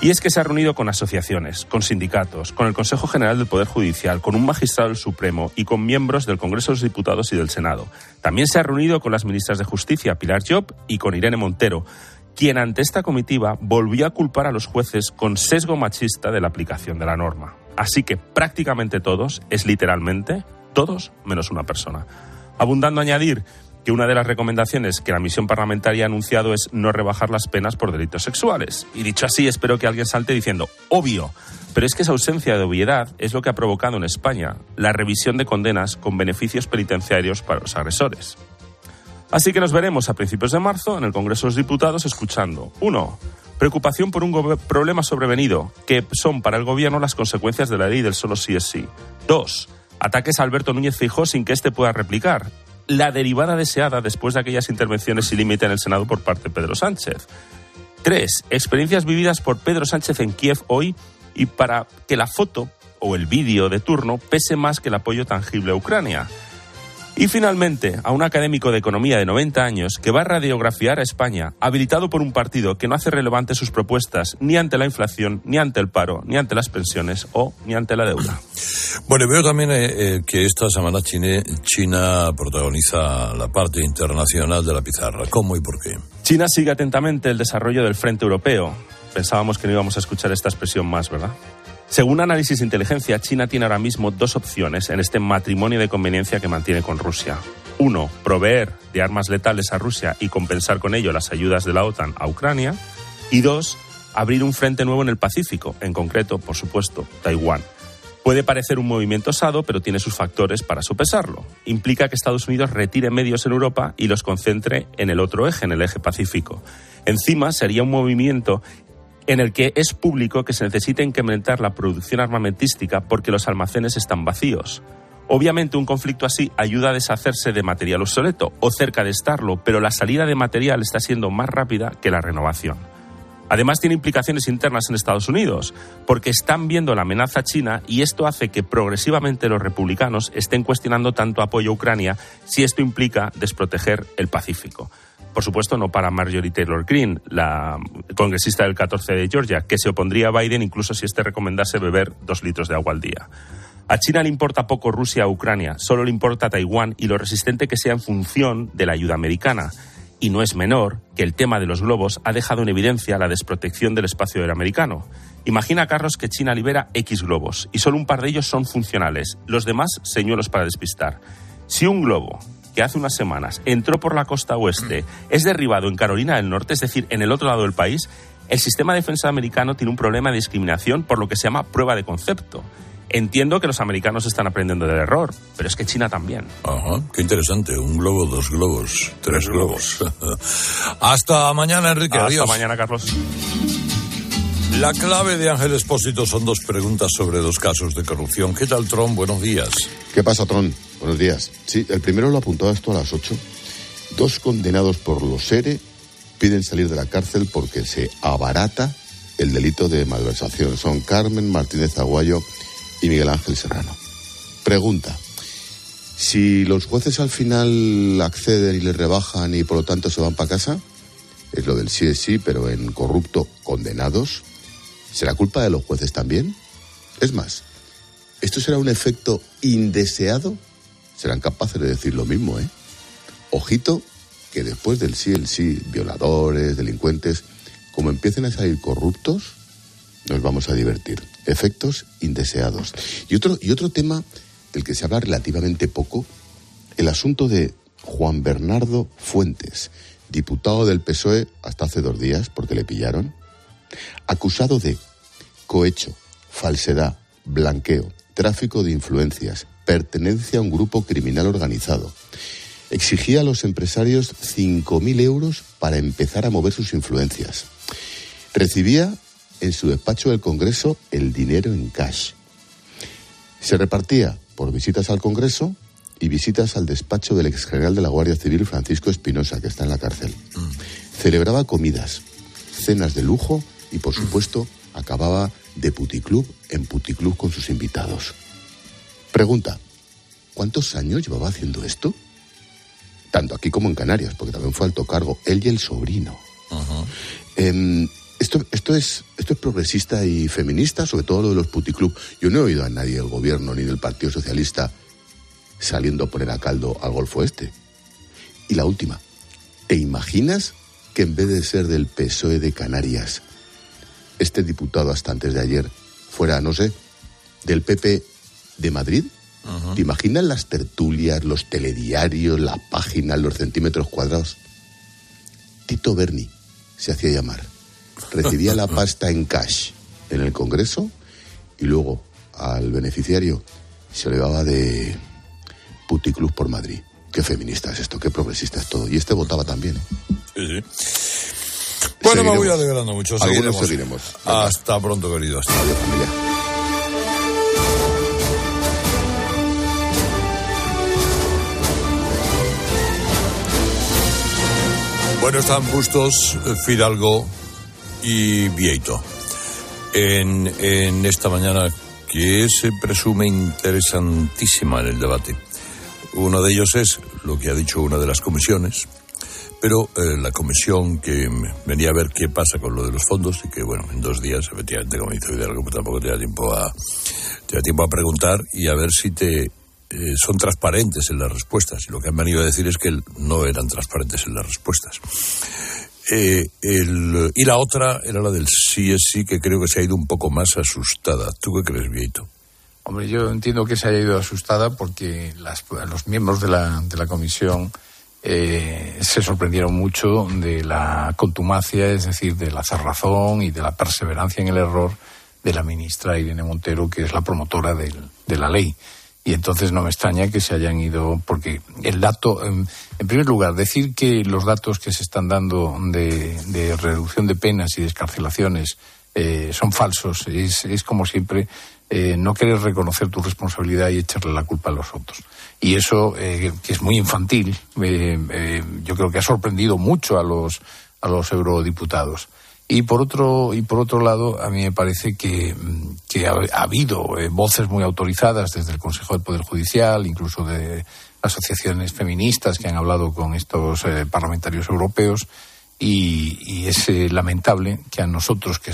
Y es que se ha reunido con asociaciones, con sindicatos, con el Consejo General del Poder Judicial, con un magistrado del Supremo y con miembros del Congreso de los Diputados y del Senado. También se ha reunido con las ministras de Justicia, Pilar Job, y con Irene Montero, quien ante esta comitiva volvió a culpar a los jueces con sesgo machista de la aplicación de la norma. Así que prácticamente todos, es literalmente todos menos una persona. Abundando a añadir que una de las recomendaciones que la misión parlamentaria ha anunciado es no rebajar las penas por delitos sexuales. Y dicho así, espero que alguien salte diciendo, obvio, pero es que esa ausencia de obviedad es lo que ha provocado en España la revisión de condenas con beneficios penitenciarios para los agresores. Así que nos veremos a principios de marzo en el Congreso de los Diputados escuchando, uno, preocupación por un problema sobrevenido, que son para el Gobierno las consecuencias de la ley del solo sí es sí. Dos, ataques a Alberto Núñez Fijó sin que éste pueda replicar la derivada deseada después de aquellas intervenciones sin límite en el Senado por parte de Pedro Sánchez. Tres, experiencias vividas por Pedro Sánchez en Kiev hoy y para que la foto o el vídeo de turno pese más que el apoyo tangible a Ucrania. Y finalmente, a un académico de economía de 90 años que va a radiografiar a España, habilitado por un partido que no hace relevante sus propuestas ni ante la inflación, ni ante el paro, ni ante las pensiones o ni ante la deuda. Bueno, veo también eh, eh, que esta semana China, China protagoniza la parte internacional de la pizarra. ¿Cómo y por qué? China sigue atentamente el desarrollo del Frente Europeo. Pensábamos que no íbamos a escuchar esta expresión más, ¿verdad? Según análisis de inteligencia, China tiene ahora mismo dos opciones en este matrimonio de conveniencia que mantiene con Rusia. Uno, proveer de armas letales a Rusia y compensar con ello las ayudas de la OTAN a Ucrania. Y dos, abrir un frente nuevo en el Pacífico, en concreto, por supuesto, Taiwán. Puede parecer un movimiento osado, pero tiene sus factores para sopesarlo. Implica que Estados Unidos retire medios en Europa y los concentre en el otro eje, en el eje Pacífico. Encima, sería un movimiento en el que es público que se necesita incrementar la producción armamentística porque los almacenes están vacíos. Obviamente un conflicto así ayuda a deshacerse de material obsoleto o cerca de estarlo, pero la salida de material está siendo más rápida que la renovación. Además tiene implicaciones internas en Estados Unidos, porque están viendo la amenaza china y esto hace que progresivamente los republicanos estén cuestionando tanto apoyo a Ucrania si esto implica desproteger el Pacífico por supuesto, no para Marjorie Taylor Greene, la congresista del 14 de Georgia, que se opondría a Biden incluso si éste recomendase beber dos litros de agua al día. A China le importa poco Rusia o Ucrania, solo le importa Taiwán y lo resistente que sea en función de la ayuda americana. Y no es menor que el tema de los globos ha dejado en evidencia la desprotección del espacio aéreo americano. Imagina, Carlos, que China libera X globos y solo un par de ellos son funcionales, los demás señuelos para despistar. Si un globo que hace unas semanas entró por la costa oeste es derribado en Carolina del Norte, es decir, en el otro lado del país, el sistema de defensa americano tiene un problema de discriminación por lo que se llama prueba de concepto. Entiendo que los americanos están aprendiendo del error, pero es que China también. Ajá, qué interesante. Un globo, dos globos, tres globos. <laughs> Hasta mañana, Enrique. Hasta mañana, Carlos. La clave de Ángel Espósito son dos preguntas sobre dos casos de corrupción. ¿Qué tal, Tron? Buenos días. ¿Qué pasa, Tron? Buenos días. Sí, el primero lo apuntó esto a las 8. Dos condenados por los SERE piden salir de la cárcel porque se abarata el delito de malversación. Son Carmen Martínez Aguayo y Miguel Ángel Serrano. Pregunta. Si los jueces al final acceden y les rebajan y por lo tanto se van para casa, es lo del sí es sí, pero en corrupto condenados, ¿será culpa de los jueces también? Es más, ¿esto será un efecto indeseado? Serán capaces de decir lo mismo, ¿eh? Ojito que después del sí el sí, violadores, delincuentes, como empiecen a salir corruptos, nos vamos a divertir. Efectos indeseados. Y otro, y otro tema del que se habla relativamente poco, el asunto de Juan Bernardo Fuentes, diputado del PSOE hasta hace dos días, porque le pillaron, acusado de cohecho, falsedad, blanqueo, tráfico de influencias, pertenencia a un grupo criminal organizado. Exigía a los empresarios 5.000 euros para empezar a mover sus influencias. Recibía en su despacho del Congreso el dinero en cash. Se repartía por visitas al Congreso y visitas al despacho del ex general de la Guardia Civil Francisco Espinosa, que está en la cárcel. Celebraba comidas, cenas de lujo y, por supuesto, acababa de puticlub en puticlub con sus invitados. Pregunta, ¿cuántos años llevaba haciendo esto? Tanto aquí como en Canarias, porque también fue alto cargo, él y el sobrino. Em, esto, esto, es, esto es progresista y feminista, sobre todo lo de los puticlub. Yo no he oído a nadie del gobierno ni del Partido Socialista saliendo a poner a caldo al Golfo Este. Y la última, ¿te imaginas que en vez de ser del PSOE de Canarias, este diputado hasta antes de ayer fuera, no sé, del PP de Madrid? ¿Te imaginas las tertulias, los telediarios, las páginas, los centímetros cuadrados? Tito Berni se hacía llamar. Recibía la pasta en cash en el Congreso y luego al beneficiario se le daba de puticlub por Madrid. Qué feminista es esto, qué progresista es todo. Y este votaba también. ¿eh? Sí, sí. Bueno, me voy alegrando mucho. Seguiremos. seguiremos. Hasta pronto, querido. Hasta Adiós, familia. Bueno, están Bustos, Fidalgo y Vieito. En, en esta mañana que se presume interesantísima en el debate. Uno de ellos es lo que ha dicho una de las comisiones, pero eh, la comisión que venía a ver qué pasa con lo de los fondos y que, bueno, en dos días, efectivamente, como dice Hidalgo, pues tampoco te da tiempo a, te da tiempo a preguntar y a ver si te eh, son transparentes en las respuestas. Y lo que han venido a decir es que no eran transparentes en las respuestas. Eh, el- y la otra era la del sí es sí, que creo que se ha ido un poco más asustada. ¿Tú qué crees, Vieito? Hombre, yo entiendo que se haya ido asustada porque las- los miembros de la, de la comisión eh, se sorprendieron mucho de la contumacia, es decir, de la cerrazón y de la perseverancia en el error de la ministra Irene Montero, que es la promotora del- de la ley. Y entonces no me extraña que se hayan ido, porque el dato, em, en primer lugar, decir que los datos que se están dando de, de reducción de penas y de escarcelaciones eh, son falsos es, es como siempre eh, no querer reconocer tu responsabilidad y echarle la culpa a los otros. Y eso, eh, que es muy infantil, eh, eh, yo creo que ha sorprendido mucho a los, a los eurodiputados. Y por otro, y por otro lado, a mí me parece que, mm, que ha, ha habido eh, voces muy autorizadas desde el Consejo del Poder Judicial, incluso de asociaciones feministas que han hablado con estos parlamentarios europeos, y, es eh, lamentable que a nosotros, que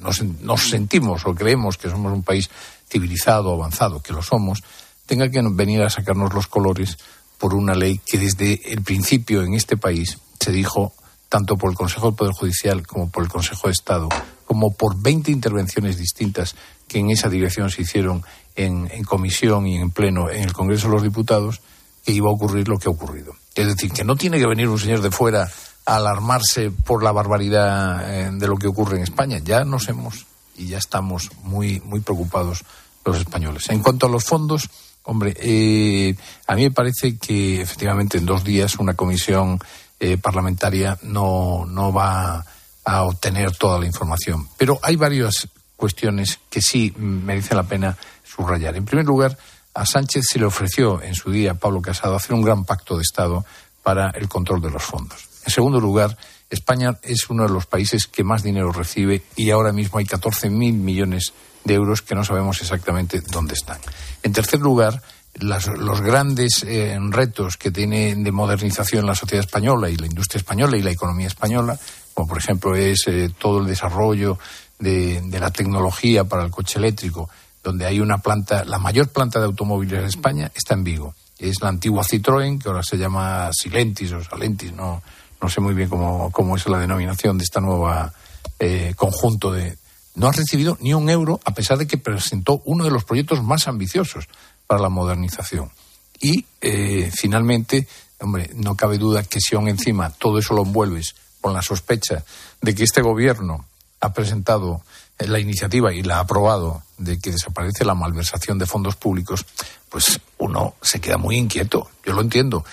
nos, nos sentimos o creemos que somos un país civilizado, avanzado, que lo somos, tenga que venir a sacarnos los colores por una ley que desde el principio en este país se dijo tanto por el Consejo del Poder Judicial como por el Consejo de Estado, como por 20 intervenciones distintas que en esa dirección se hicieron en, comisión y en pleno en el Congreso de los Diputados, que iba a ocurrir lo que ha ocurrido. Es decir, que no tiene que venir un señor de fuera alarmarse por la barbaridad eh, de lo que ocurre en España. Ya nos hemos y ya estamos muy, muy preocupados los españoles. En cuanto a los fondos, hombre, eh, a mí me parece que efectivamente en dos días una comisión eh, parlamentaria no, no va a obtener toda la información. Pero hay varias cuestiones que sí merecen la pena subrayar. En primer lugar, a Sánchez se le ofreció en su día, Pablo Casado, hacer un gran pacto de Estado para el control de los fondos. En segundo lugar, España es uno de los países que más dinero recibe y ahora mismo hay 14.000 millones de euros que no sabemos exactamente dónde están. En tercer lugar, los grandes eh, retos que tiene de modernización la sociedad española y la industria española y la economía española, como por ejemplo es eh, todo el desarrollo de, la tecnología para el coche eléctrico, donde hay una planta, la mayor planta de automóviles de España está en Vigo. Es la antigua Citroën, que ahora se llama Silentis o Salentis, no, no sé muy bien cómo, cómo es la denominación de esta nueva eh, conjunto de. No ha recibido ni un euro, a pesar de que presentó uno de los proyectos más ambiciosos para la modernización. Y eh, finalmente, hombre, no cabe duda que si aún encima todo eso lo envuelves con la sospecha de que este gobierno ha presentado la iniciativa y la ha aprobado de que desaparece la malversación de fondos públicos, pues uno se queda muy inquieto. Yo lo entiendo.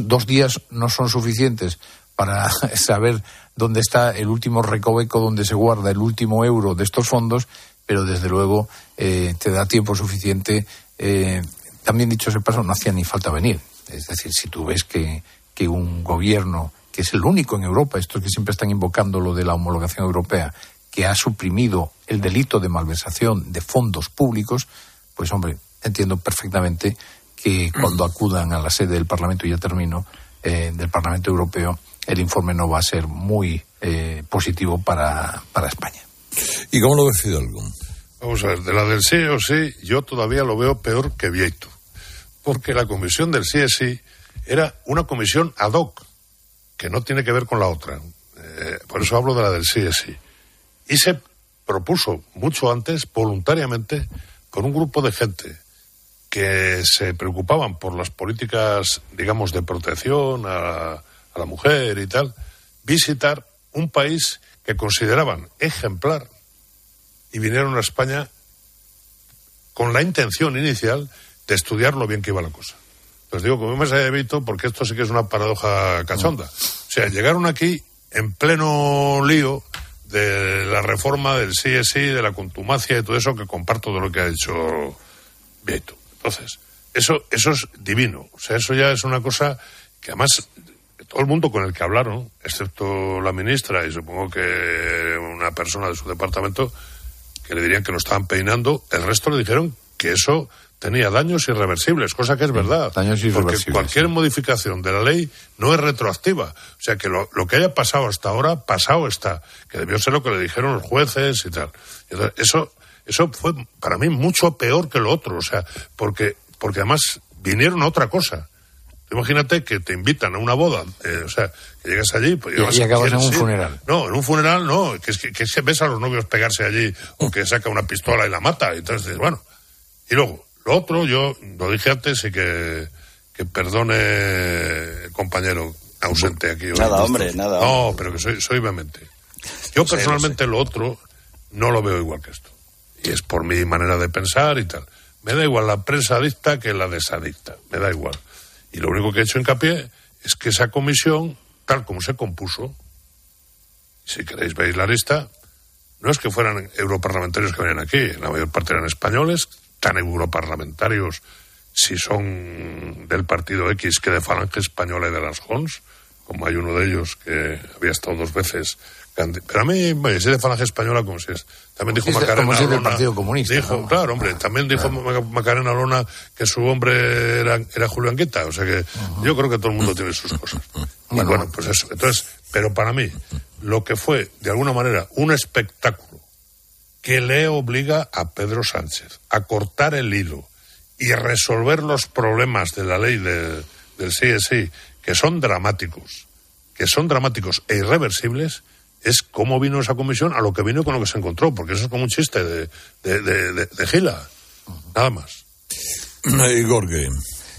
dos días no son suficientes para <laughs> saber dónde está el último recoveco donde se guarda el último euro de estos fondos, pero desde luego eh, te da tiempo suficiente eh, también dicho ese paso, no hacía ni falta venir. Es decir, si tú ves que, que un gobierno, que es el único en Europa, estos que siempre están invocando lo de la homologación europea, que ha suprimido el delito de malversación de fondos públicos, pues hombre, entiendo perfectamente que cuando acudan a la sede del Parlamento, y ya termino, eh, del Parlamento Europeo, el informe no va a ser muy eh, positivo para, para España. ¿Y cómo lo ves, Fidalgo? Vamos a ver, de la del sí o sí, yo todavía lo veo peor que Vieito. Porque la comisión del sí sí era una comisión ad hoc, que no tiene que ver con la otra. Eh, por eso hablo de la del sí sí. Y se propuso mucho antes, voluntariamente, con un grupo de gente que se preocupaban por las políticas, digamos, de protección a, a la mujer y tal, visitar un país que consideraban ejemplar y vinieron a España con la intención inicial de estudiar lo bien que iba la cosa. Pues digo, como me de Vito, porque esto sí que es una paradoja cachonda. O sea, llegaron aquí en pleno lío de la reforma del sí, de la contumacia y todo eso, que comparto de lo que ha dicho Vito. Entonces, eso, eso es divino. O sea, eso ya es una cosa que además todo el mundo con el que hablaron, excepto la ministra y supongo que una persona de su departamento, que le dirían que lo estaban peinando, el resto le dijeron que eso tenía daños irreversibles, cosa que es verdad. Daños irreversibles. Porque cualquier modificación de la ley no es retroactiva. O sea que lo, que haya pasado hasta ahora, pasado está. Que debió ser lo que le dijeron los jueces y tal. eso, eso fue para mí mucho peor que lo otro. O sea, porque, porque además vinieron a otra cosa. Imagínate que te invitan a una boda, eh, o sea, que llegas allí pues, y, acabas en un funeral. No, en un funeral no, que es que, que, ves a los novios pegarse allí o que saca una pistola y la mata. Y entonces, bueno. Y luego, lo otro, yo lo dije antes y que, que perdone compañero ausente aquí. Nada, hombre, nada. No, pero que soy, soy vehemente. Yo personalmente lo otro no lo veo igual que esto. Y es por mi manera de pensar y tal. Me da igual la prensa adicta que la desadicta. Me da igual. Y lo único que he hecho hincapié es que esa comisión, tal como se compuso, si queréis veis la lista, no es que fueran europarlamentarios que venían aquí, la mayor parte eran españoles, tan europarlamentarios si son del partido X que de Falange Española y de las Jons, como hay uno de ellos que había estado dos veces pero a mí, si es de Falange Española, como si es. También dijo Macarena como si del Partido Comunista. Dijo, Claro, hombre, también dijo Macarena Lona que su hombre era, era Julio Guita. O sea que yo creo que todo el mundo tiene sus cosas. <laughs> Y bueno, pues eso. Entonces, pero para mí, lo que fue, de alguna manera, un espectáculo que le obliga a Pedro Sánchez a cortar el hilo y resolver los problemas de la ley del CSI, que son dramáticos, que son dramáticos e irreversibles, es cómo vino esa comisión a lo que vino con lo que se encontró, porque eso es como un chiste de, de, Gila, nada más.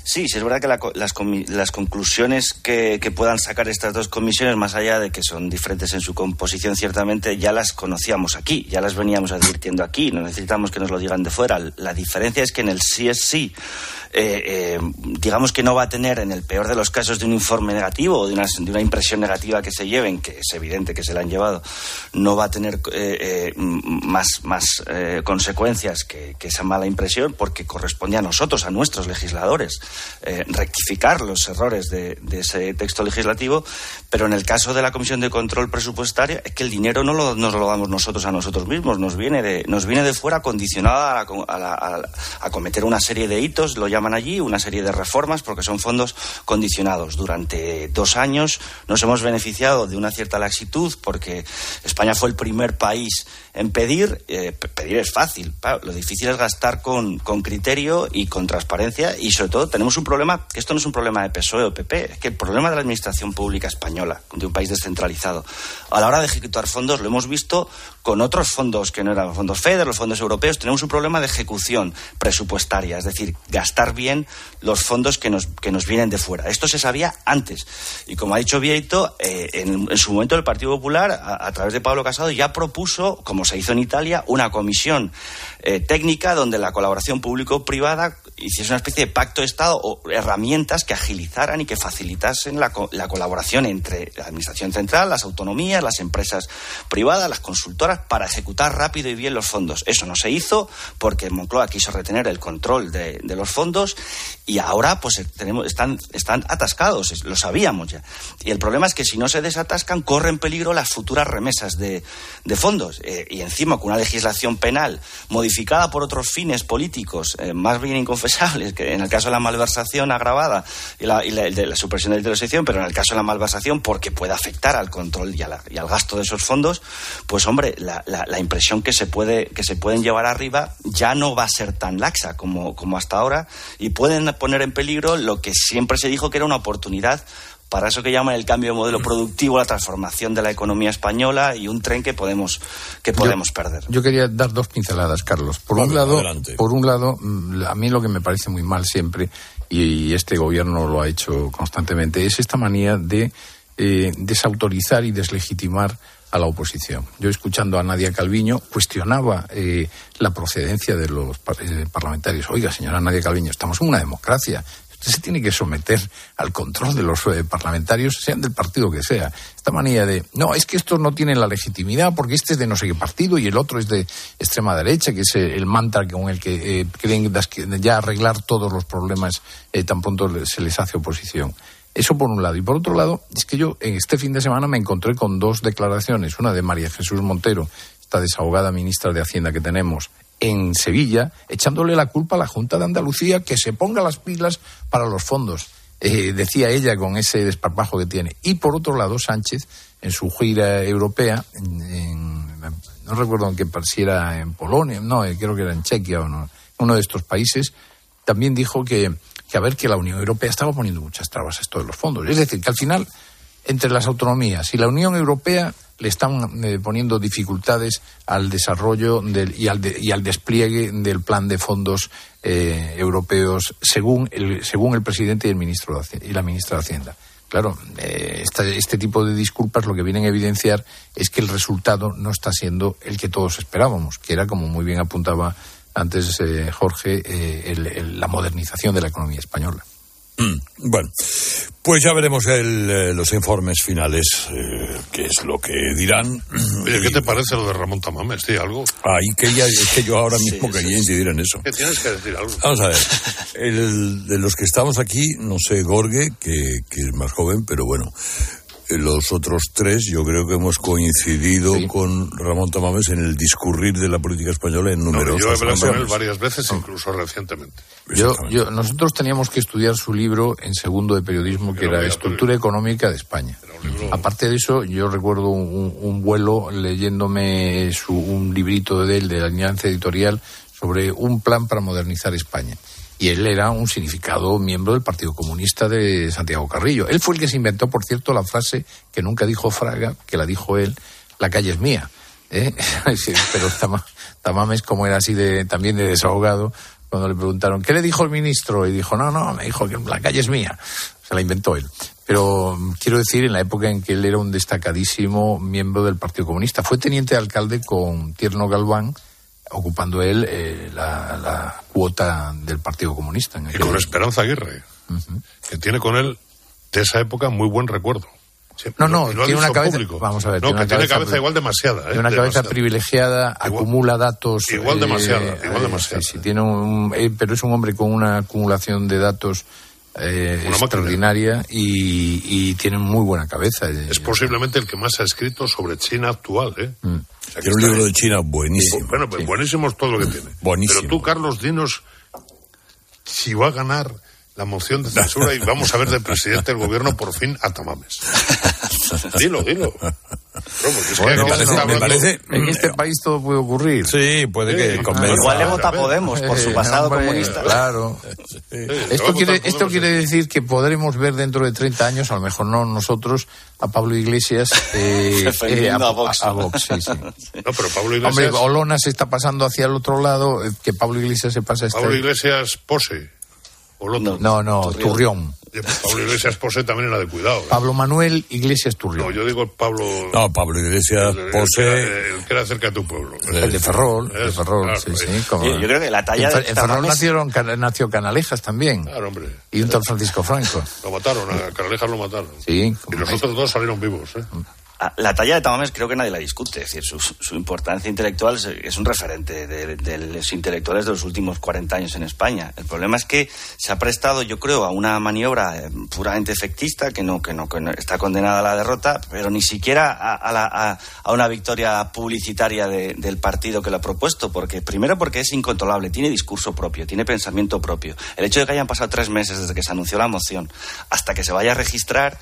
Sí, sí, es verdad que las, las, conclusiones que, que, puedan sacar estas dos comisiones, más allá de que son diferentes en su composición, ciertamente ya las conocíamos aquí, ya las veníamos advirtiendo aquí, no necesitamos que nos lo digan de fuera. La diferencia es que en el sí es sí eh, eh, digamos que no va a tener, en el peor de los casos, de un informe negativo o de una, impresión negativa que se lleven, que es evidente que se la han llevado, no va a tener eh, más, consecuencias que, esa mala impresión, porque corresponde a nosotros, a nuestros legisladores, rectificar los errores de, ese texto legislativo. Pero en el caso de la Comisión de Control Presupuestario, es que el dinero no nos lo damos nosotros a nosotros mismos, nos viene de, nos viene de fuera condicionado a, a, cometer una serie de hitos, lo llaman allí, una serie de reformas, porque son fondos condicionados. Durante dos años nos hemos beneficiado de una cierta laxitud, porque España fue el primer país en pedir. Eh, pedir es fácil, lo difícil es gastar con, criterio y con transparencia, y sobre todo tenemos un problema, que esto no es un problema de PSOE o PP, es que el problema de la administración pública española, de un país descentralizado, a la hora de ejecutar fondos, lo hemos visto con otros fondos que no eran los fondos FEDER, los fondos europeos, tenemos un problema de ejecución presupuestaria, es decir, gastar bien los fondos que nos, que nos vienen de fuera. Esto se sabía antes. Y como ha dicho Vieito, eh, en, su momento el Partido Popular, a, través de Pablo Casado, ya propuso, como se hizo en Italia, una comisión eh, técnica donde la colaboración público-privada hiciese una especie de pacto de Estado o herramientas que agilizaran y que facilitasen la, la colaboración entre la Administración Central, las autonomías, las empresas privadas, las consultoras, para ejecutar rápido y bien los fondos. Eso no se hizo porque Moncloa quiso retener el control de, los fondos segundos y ahora pues tenemos, están, están atascados, lo sabíamos ya. Y el problema es que si no se desatascan, corren peligro las futuras remesas de, fondos. Eh, y encima, con una legislación penal modificada por otros fines políticos eh, más bien inconfesables, que en el caso de la malversación agravada y la, de la supresión de la sección, pero en el caso de la malversación porque puede afectar al control y, y al gasto de esos fondos, pues hombre, la, la, impresión que se, puede, que se pueden llevar arriba ya no va a ser tan laxa como, como hasta ahora y pueden poner en peligro lo que siempre se dijo que era una oportunidad para eso que llaman el cambio de modelo productivo, la transformación de la economía española y un tren que podemos que podemos perder. Yo quería dar dos pinceladas, Carlos. Por un lado, por un lado, mm, a mí lo que me parece muy mal siempre y este gobierno lo ha hecho constantemente es esta manía de eh, desautorizar y deslegitimar a la oposición. Yo escuchando a Nadia Calviño cuestionaba eh, la procedencia de los eh, parlamentarios. Oiga, señora Nadia Calviño, estamos en una democracia. Usted se tiene que someter al control de los eh, parlamentarios, sean del partido que sea. Esta manía de, no, es que estos no tienen la legitimidad porque este es de no sé qué partido y el otro es de extrema derecha, que es el mantra con el que creen ya arreglar todos los problemas tan pronto se les hace oposición. Eso por un lado. Y por otro lado, es que yo en este fin de semana me encontré con dos declaraciones. Una de María Jesús Montero, esta desahogada ministra de Hacienda que tenemos en Sevilla, echándole la culpa a la Junta de Andalucía que se ponga las pilas para los fondos. Eh, decía ella con ese desparpajo que tiene. Y por otro lado, Sánchez, en su gira europea, no recuerdo en qué si era en Polonia, no, eh, creo que era en Chequia o no, uno de estos países, también dijo que que a ver que la Unión Europea estaba poniendo muchas trabas a esto de los fondos. Es decir, que al final, entre las autonomías y la Unión Europea le están eh, poniendo dificultades al desarrollo del, y, al y, al despliegue del plan de fondos eh, europeos según el, según el presidente y, el ministro y la ministra de Hacienda. Claro, eh, este tipo de disculpas lo que vienen a evidenciar es que el resultado no está siendo el que todos esperábamos, que era, como muy bien apuntaba antes, eh, Jorge, eh, la modernización de la economía española. Mm, bueno, pues ya veremos eh, los informes finales, qué es lo que dirán. ¿qué te parece lo de Ramón Tamames? ¿Sí, algo? Ahí que, es que yo ahora mismo quería incidir en eso. ¿Qué tienes que decir algo? Vamos a ver, de los que estamos aquí, no sé, Gorge, que, que es más joven, pero bueno, los otros tres, yo creo que hemos coincidido con Ramón Tamames en el discurrir de la política española en numerosos Yo he hablado con él varias veces, incluso recientemente. Yo, nosotros teníamos que estudiar su libro en segundo de periodismo, que era, Estructura Económica de España. Aparte de eso, yo recuerdo un, vuelo leyéndome su, un librito de él, de la Alianza Editorial, sobre un plan para modernizar España y él era un significado miembro del Partido Comunista de Santiago Carrillo. Él fue el que se inventó, por cierto, la frase que nunca dijo Fraga, que la dijo él, la calle es mía. ¿eh? <laughs> pero Tamames, como era así de, también de desahogado, cuando le preguntaron, ¿qué le dijo el ministro? Y dijo, no, no, me dijo que la calle es mía. Se la inventó él. Pero mm, quiero decir, en la época en que él era un destacadísimo miembro del Partido Comunista, fue teniente de alcalde con Tierno Galván, ocupando él eh, la, cuota del Partido Comunista. y con Esperanza Aguirre, que tiene con él de esa época muy buen recuerdo. no, no, tiene una cabeza. Vamos a ver, tiene, una cabeza, igual demasiada. Tiene una cabeza privilegiada, acumula datos. Igual demasiada, eh, igual demasiada. Sí, tiene un, eh, pero es un hombre con una acumulación de datos extraordinaria y, tiene muy buena cabeza. Es posiblemente el que más ha escrito sobre China actual. ¿eh? Mm. Tiene un libro de China buenísimo. Bueno, pues buenísimo es todo lo que tiene. Buenísimo. Pero tú, Carlos, dinos si va a ganar la moción de censura y vamos a ver del presidente del gobierno por fin a Tamames. <laughs> <laughs> dilo, dilo. Bueno, bueno, me parece- en este país todo puede ocurrir. Sí, puede que convenza. Igual le vota a Podemos por su pasado hombre, comunista. Claro. Esto quiere, esto quiere decir que podremos ver dentro de 30 años, a lo mejor no nosotros, a Pablo Iglesias <laughs> eh, eh, a Vox. a Vox, sí, sí. <laughs> No, pero Pablo Hombre, Iglesias, Olona se está pasando hacia el otro lado, eh, que Pablo Iglesias se pasa a este... Pablo Iglesias pose. O. No, no, Turrión. Pablo Iglesias pose también era de cuidado. ¿eh? Pablo Manuel Iglesias Turrión. No, yo digo Pablo. No, Pablo Iglesias el, pose. El, que era cerca de tu pueblo. El de Ferrol, el de Ferrol, claro, sí, sí. como- Yo- yo creo que la talla en, de en Ferrol nacieron, nació Canalejas también. Claro, hombre. Y un tal Francisco Franco. Lo mataron, a Carlejas lo mataron. Sí. Y los otros dos salieron vivos, ¿eh? Ah, La talla de Tamames creo que nadie la discute, es decir, su, importancia intelectual es, un referente de, los intelectuales de los últimos 40 años en España. El problema es que se ha prestado, yo creo, a una maniobra eh, puramente efectista que no, que no, que está condenada a la derrota, pero ni siquiera a, una victoria publicitaria de- del partido que lo ha propuesto, porque primero porque es incontrolable, tiene discurso propio, tiene pensamiento propio. El hecho de que hayan pasado tres meses desde que se anunció la moción hasta que se vaya a registrar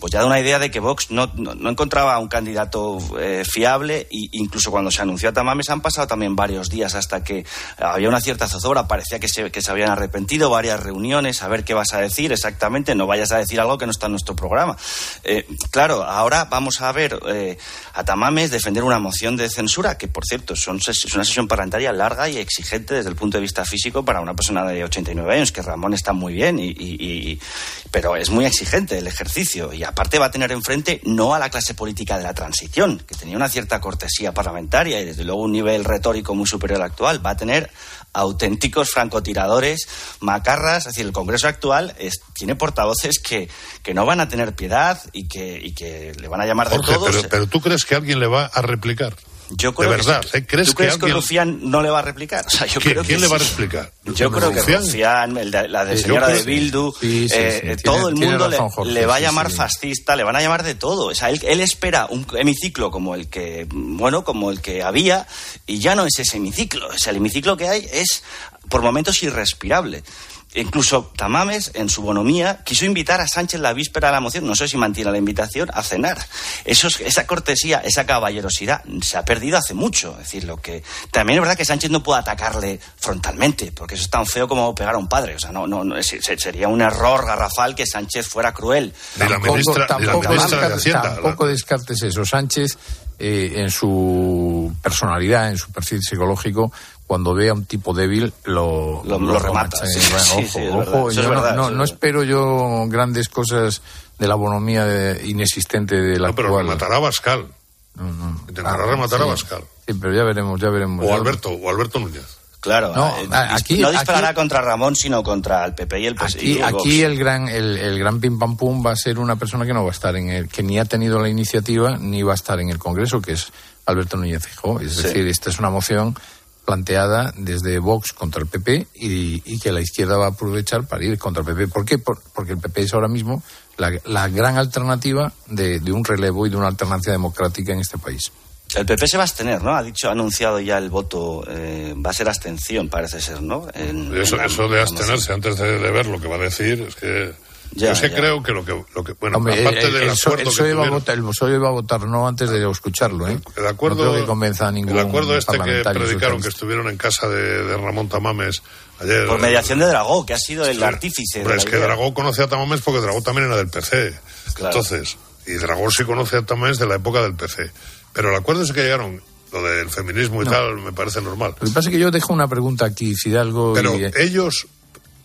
pues ya da una idea de que Vox no, no, no encontraba un candidato eh, fiable e incluso cuando se anunció a Tamames han pasado también varios días hasta que había una cierta zozobra, parecía que se, que se habían arrepentido, varias reuniones, a ver qué vas a decir exactamente, no vayas a decir algo que no está en nuestro programa. Eh, claro, ahora vamos a ver eh, a Tamames defender una moción de censura, que por cierto son, es una sesión parlamentaria larga y exigente desde el punto de vista físico para una persona de 89 años, que Ramón está muy bien, y- pero es muy exigente el ejercicio y aparte va a tener enfrente no a la clase política de la transición, que tenía una cierta cortesía parlamentaria y desde luego un nivel retórico muy superior al actual, va a tener auténticos francotiradores, macarras, es decir, el Congreso actual es- tiene portavoces que, que no van a tener piedad y que, y que le van a llamar de todos. pero, pero tú crees que alguien le va a replicar. Yo creo de verdad. ¿eh? ¿crees ¿Tú crees que que, alguien... Rufián no le va a replicar? O sea, yo ¿Quién- que le va a sí. explicar? Yo creo que ¿Rufián? De- la de señora de Bildu, Sí, sí, eh, sí, tiene- todo el mundo razón, le, Jorge, le va a llamar fascista, le van a llamar de todo. O sea, él, él espera un hemiciclo como el que, bueno, como el que había y ya no es ese hemiciclo. O sea, el hemiciclo que hay es por momentos irrespirable. Incluso Tamames, en su bonomía, quiso invitar a Sánchez la víspera de la moción, no sé si mantiene la invitación, a cenar. Eso es- esa cortesía, esa caballerosidad se ha perdido hace mucho. Es decir, lo que también es verdad que Sánchez no puede atacarle frontalmente, porque eso es tan feo como pegar a un padre. O sea, no, no, no, es- se- sería un error garrafal que Sánchez fuera cruel. tampoco, tampoco ministra de descartes- Hacienda, tampoco descartes eso. Sánchez, eh, en su personalidad, en su perfil psicológico, cuando ve a un tipo débil, lo, Lo- lo remata, sí. Sí, ojo, ojo, yo no- verdad, no, espero yo grandes cosas de la bonomía de- inexistente de la No, pero actual. rematará a Bascal. Intentará rematar a sí. Bascal. Sí, pero ya veremos, ya veremos. O Ya- Alberto, o Alberto Núñez. Claro, No, eh, a- aquí- no disparará aquí- contra Ramón, sino contra el PP y el PS. y Aquí, aquí el gran el, el gran pim pam pum va a ser una persona que no va a estar en el que ni ha tenido la iniciativa ni va a estar en el Congreso, que es Alberto Núñez Feijóo. Es Sí. decir, esta es una moción planteada desde Vox contra el PP y, y que la izquierda va a aprovechar para ir contra el PP. ¿Por qué? Por- porque el PP es ahora mismo la, la gran alternativa de, de un relevo y de una alternancia democrática en este país. El PP se va a abstener, ¿no? Ha dicho, ha anunciado ya el voto, eh, va a ser abstención, parece ser, ¿no? En- Eso, en la- eso de abstenerse antes de, de ver lo que va a decir, es que. Ya, yo es que ya. creo que lo que. Lo que bueno, Hombre, aparte el, del el PSOE acuerdo el que PSOE va a tuvieron- votar, el PSOE va a votar no antes de escucharlo, ¿eh? El acuerdo, no creo que convenza a ningún el acuerdo este que predicaron que estuvieron en casa de, de Ramón Tamames ayer. Por mediación de Dragó, que ha sido el artífice. de Hombre, la es que. Dragó conoce a Tamames porque Dragó también era del PC. Claro. Entonces, y Dragó sí conoce a Tamames de la época del PC. Pero el acuerdo ese que llegaron, lo del feminismo y No. tal, me parece normal. Lo que pasa es que yo dejo una pregunta aquí, Fidalgo. Pero y, ellos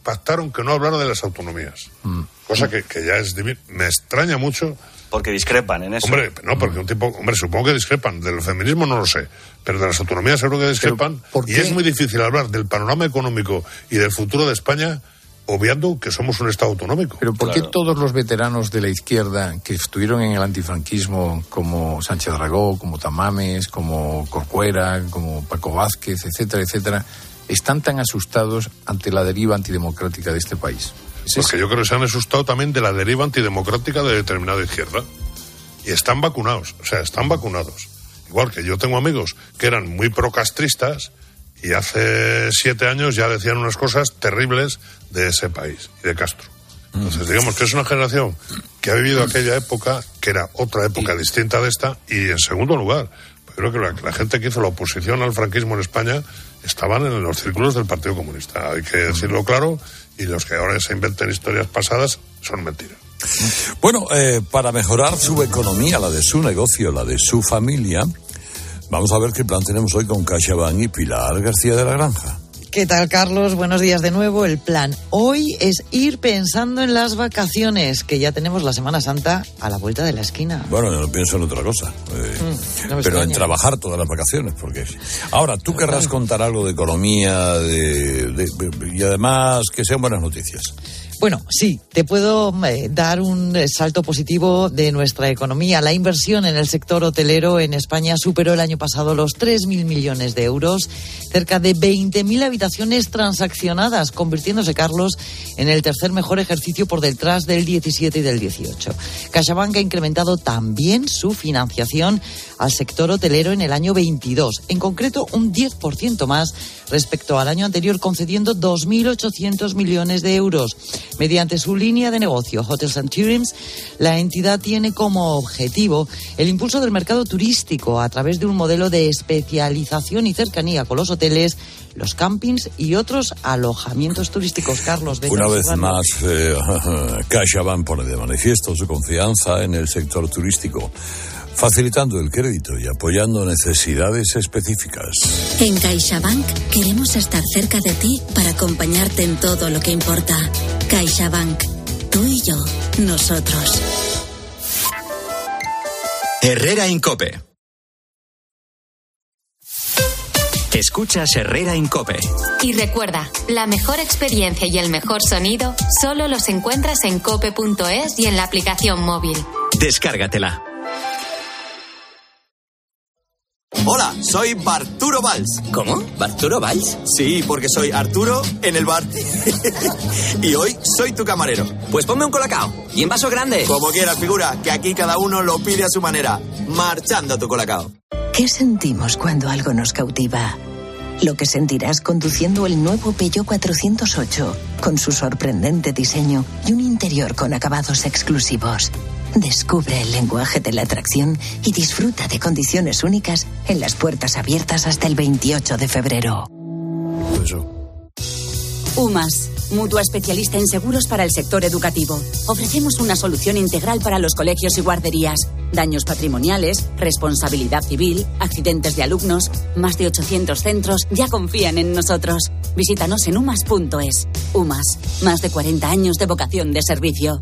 pactaron que no hablaran de las autonomías. Mm. Cosa que, que ya es divino. Me extraña mucho. Porque discrepan en eso. Hombre, no, porque un tipo, hombre, supongo que discrepan. Del feminismo no lo sé, pero de las autonomías seguro que discrepan. ¿por Y es muy difícil hablar del panorama económico y del futuro de España obviando que somos un Estado autonómico. Pero ¿por qué todos los veteranos de la izquierda que estuvieron en el antifranquismo, como Sánchez Dragó, como Tamames, como Corcuera, como Paco Vázquez, etcétera, etcétera, están tan asustados ante la deriva antidemocrática de este país? ¿Es Porque yo creo que se han asustado también de la deriva antidemocrática de determinada izquierda. Y están vacunados, o sea, están vacunados. Igual que yo tengo amigos que eran muy procastristas Y hace siete años ya decían unas cosas terribles de ese país y de Castro. Entonces, digamos que es una generación que ha vivido aquella época, que era otra época distinta de esta, y en segundo lugar, creo que la, la gente que hizo la oposición al franquismo en España estaban en los círculos del Partido Comunista. Hay que decirlo claro, y los que ahora se inventen historias pasadas son mentiras. Bueno, eh, para mejorar su economía, la de su negocio, la de su familia, vamos a ver qué plan tenemos hoy con CaixaBank y Pilar García de la Granja. ¿Qué tal, Carlos? Buenos días de nuevo. El plan hoy es ir pensando en las vacaciones, que ya tenemos la Semana Santa a la vuelta de la esquina. Bueno, yo no pienso en otra cosa, eh, Mm, no pero en trabajar todas las vacaciones, porque ahora tú querrás contar algo de economía de, de- y además que sean buenas noticias. Bueno, sí, te puedo eh, dar un eh, salto positivo de nuestra economía. La inversión en el sector hotelero en España superó el año pasado los 3.000 millones de euros, cerca de 20.000 habitaciones transaccionadas, convirtiéndose, Carlos, en el tercer mejor ejercicio por detrás del 17 y del 18. CaixaBank ha incrementado también su financiación al sector hotelero en el año 22, en concreto un 10% más respecto al año anterior, concediendo 2.800 millones de euros. Mediante su línea de negocio Hotels and Tourism, la entidad tiene como objetivo el impulso del mercado turístico a través de un modelo de especialización y cercanía con los hoteles, los campings y otros alojamientos turísticos. Carlos, Una vez más, eh, <laughs> CaixaBank pone de manifiesto su confianza en el sector turístico, facilitando el crédito y apoyando necesidades específicas. En CaixaBank queremos estar cerca de ti para acompañarte en todo lo que importa. CaixaBank. Tú y yo. Nosotros. Herrera Incope. Escuchas Herrera Incope. Y recuerda, la mejor experiencia y el mejor sonido solo los encuentras en cope.es y en la aplicación móvil. Descárgatela. Hola, soy Barturo Valls. ¿Cómo? ¿Barturo Valls? Sí, porque soy Arturo en el bar. <laughs> y hoy soy tu camarero. Pues ponme un colacao. ¿Y en vaso grande? Como quieras, figura, que aquí cada uno lo pide a su manera. Marchando tu colacao. ¿Qué sentimos cuando algo nos cautiva? Lo que sentirás conduciendo el nuevo Peugeot 408, con su sorprendente diseño y un interior con acabados exclusivos. Descubre el lenguaje de la atracción y disfruta de condiciones únicas en las puertas abiertas hasta el 28 de febrero. UMAS, mutua especialista en seguros para el sector educativo. Ofrecemos una solución integral para los colegios y guarderías. Daños patrimoniales, responsabilidad civil, accidentes de alumnos. Más de 800 centros ya confían en nosotros. Visítanos en umas.es. UMAS, más de 40 años de vocación de servicio.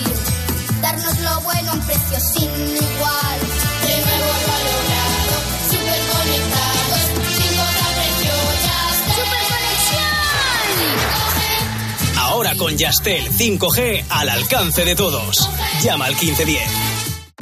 con Yastel 5G al alcance de todos. Llama al 1510.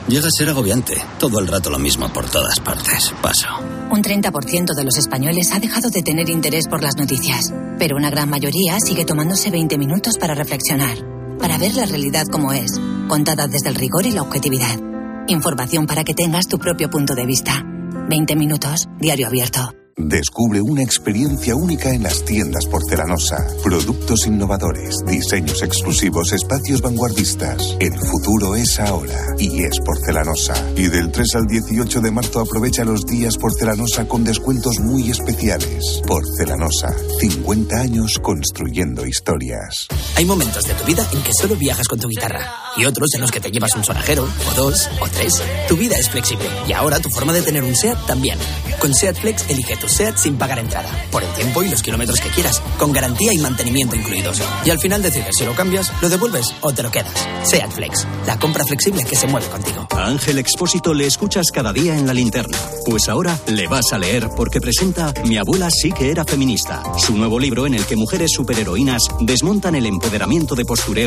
Llega a ser agobiante. Todo el rato lo mismo por todas partes. Paso. Un 30% de los españoles ha dejado de tener interés por las noticias, pero una gran mayoría sigue tomándose 20 minutos para reflexionar, para ver la realidad como es, contada desde el rigor y la objetividad. Información para que tengas tu propio punto de vista. 20 minutos, diario abierto. Descubre una experiencia única en las tiendas porcelanosa. Productos innovadores, diseños exclusivos, espacios vanguardistas. El futuro es ahora y es porcelanosa. Y del 3 al 18 de marzo aprovecha los días porcelanosa con descuentos muy especiales. Porcelanosa, 50 años construyendo historias. Hay momentos de tu vida en que solo viajas con tu guitarra y otros en los que te llevas un sonajero, o dos, o tres. Tu vida es flexible y ahora tu forma de tener un SEAT también. Con SEAT Flex elige tu SEAT sin pagar entrada, por el tiempo y los kilómetros que quieras, con garantía y mantenimiento incluidos. Y al final decides si lo cambias, lo devuelves o te lo quedas. SEAT Flex, la compra flexible que se mueve contigo. A Ángel Expósito le escuchas cada día en la linterna. Pues ahora le vas a leer porque presenta Mi abuela sí que era feminista, su nuevo libro en el que mujeres superheroínas desmontan el empoderamiento de postureo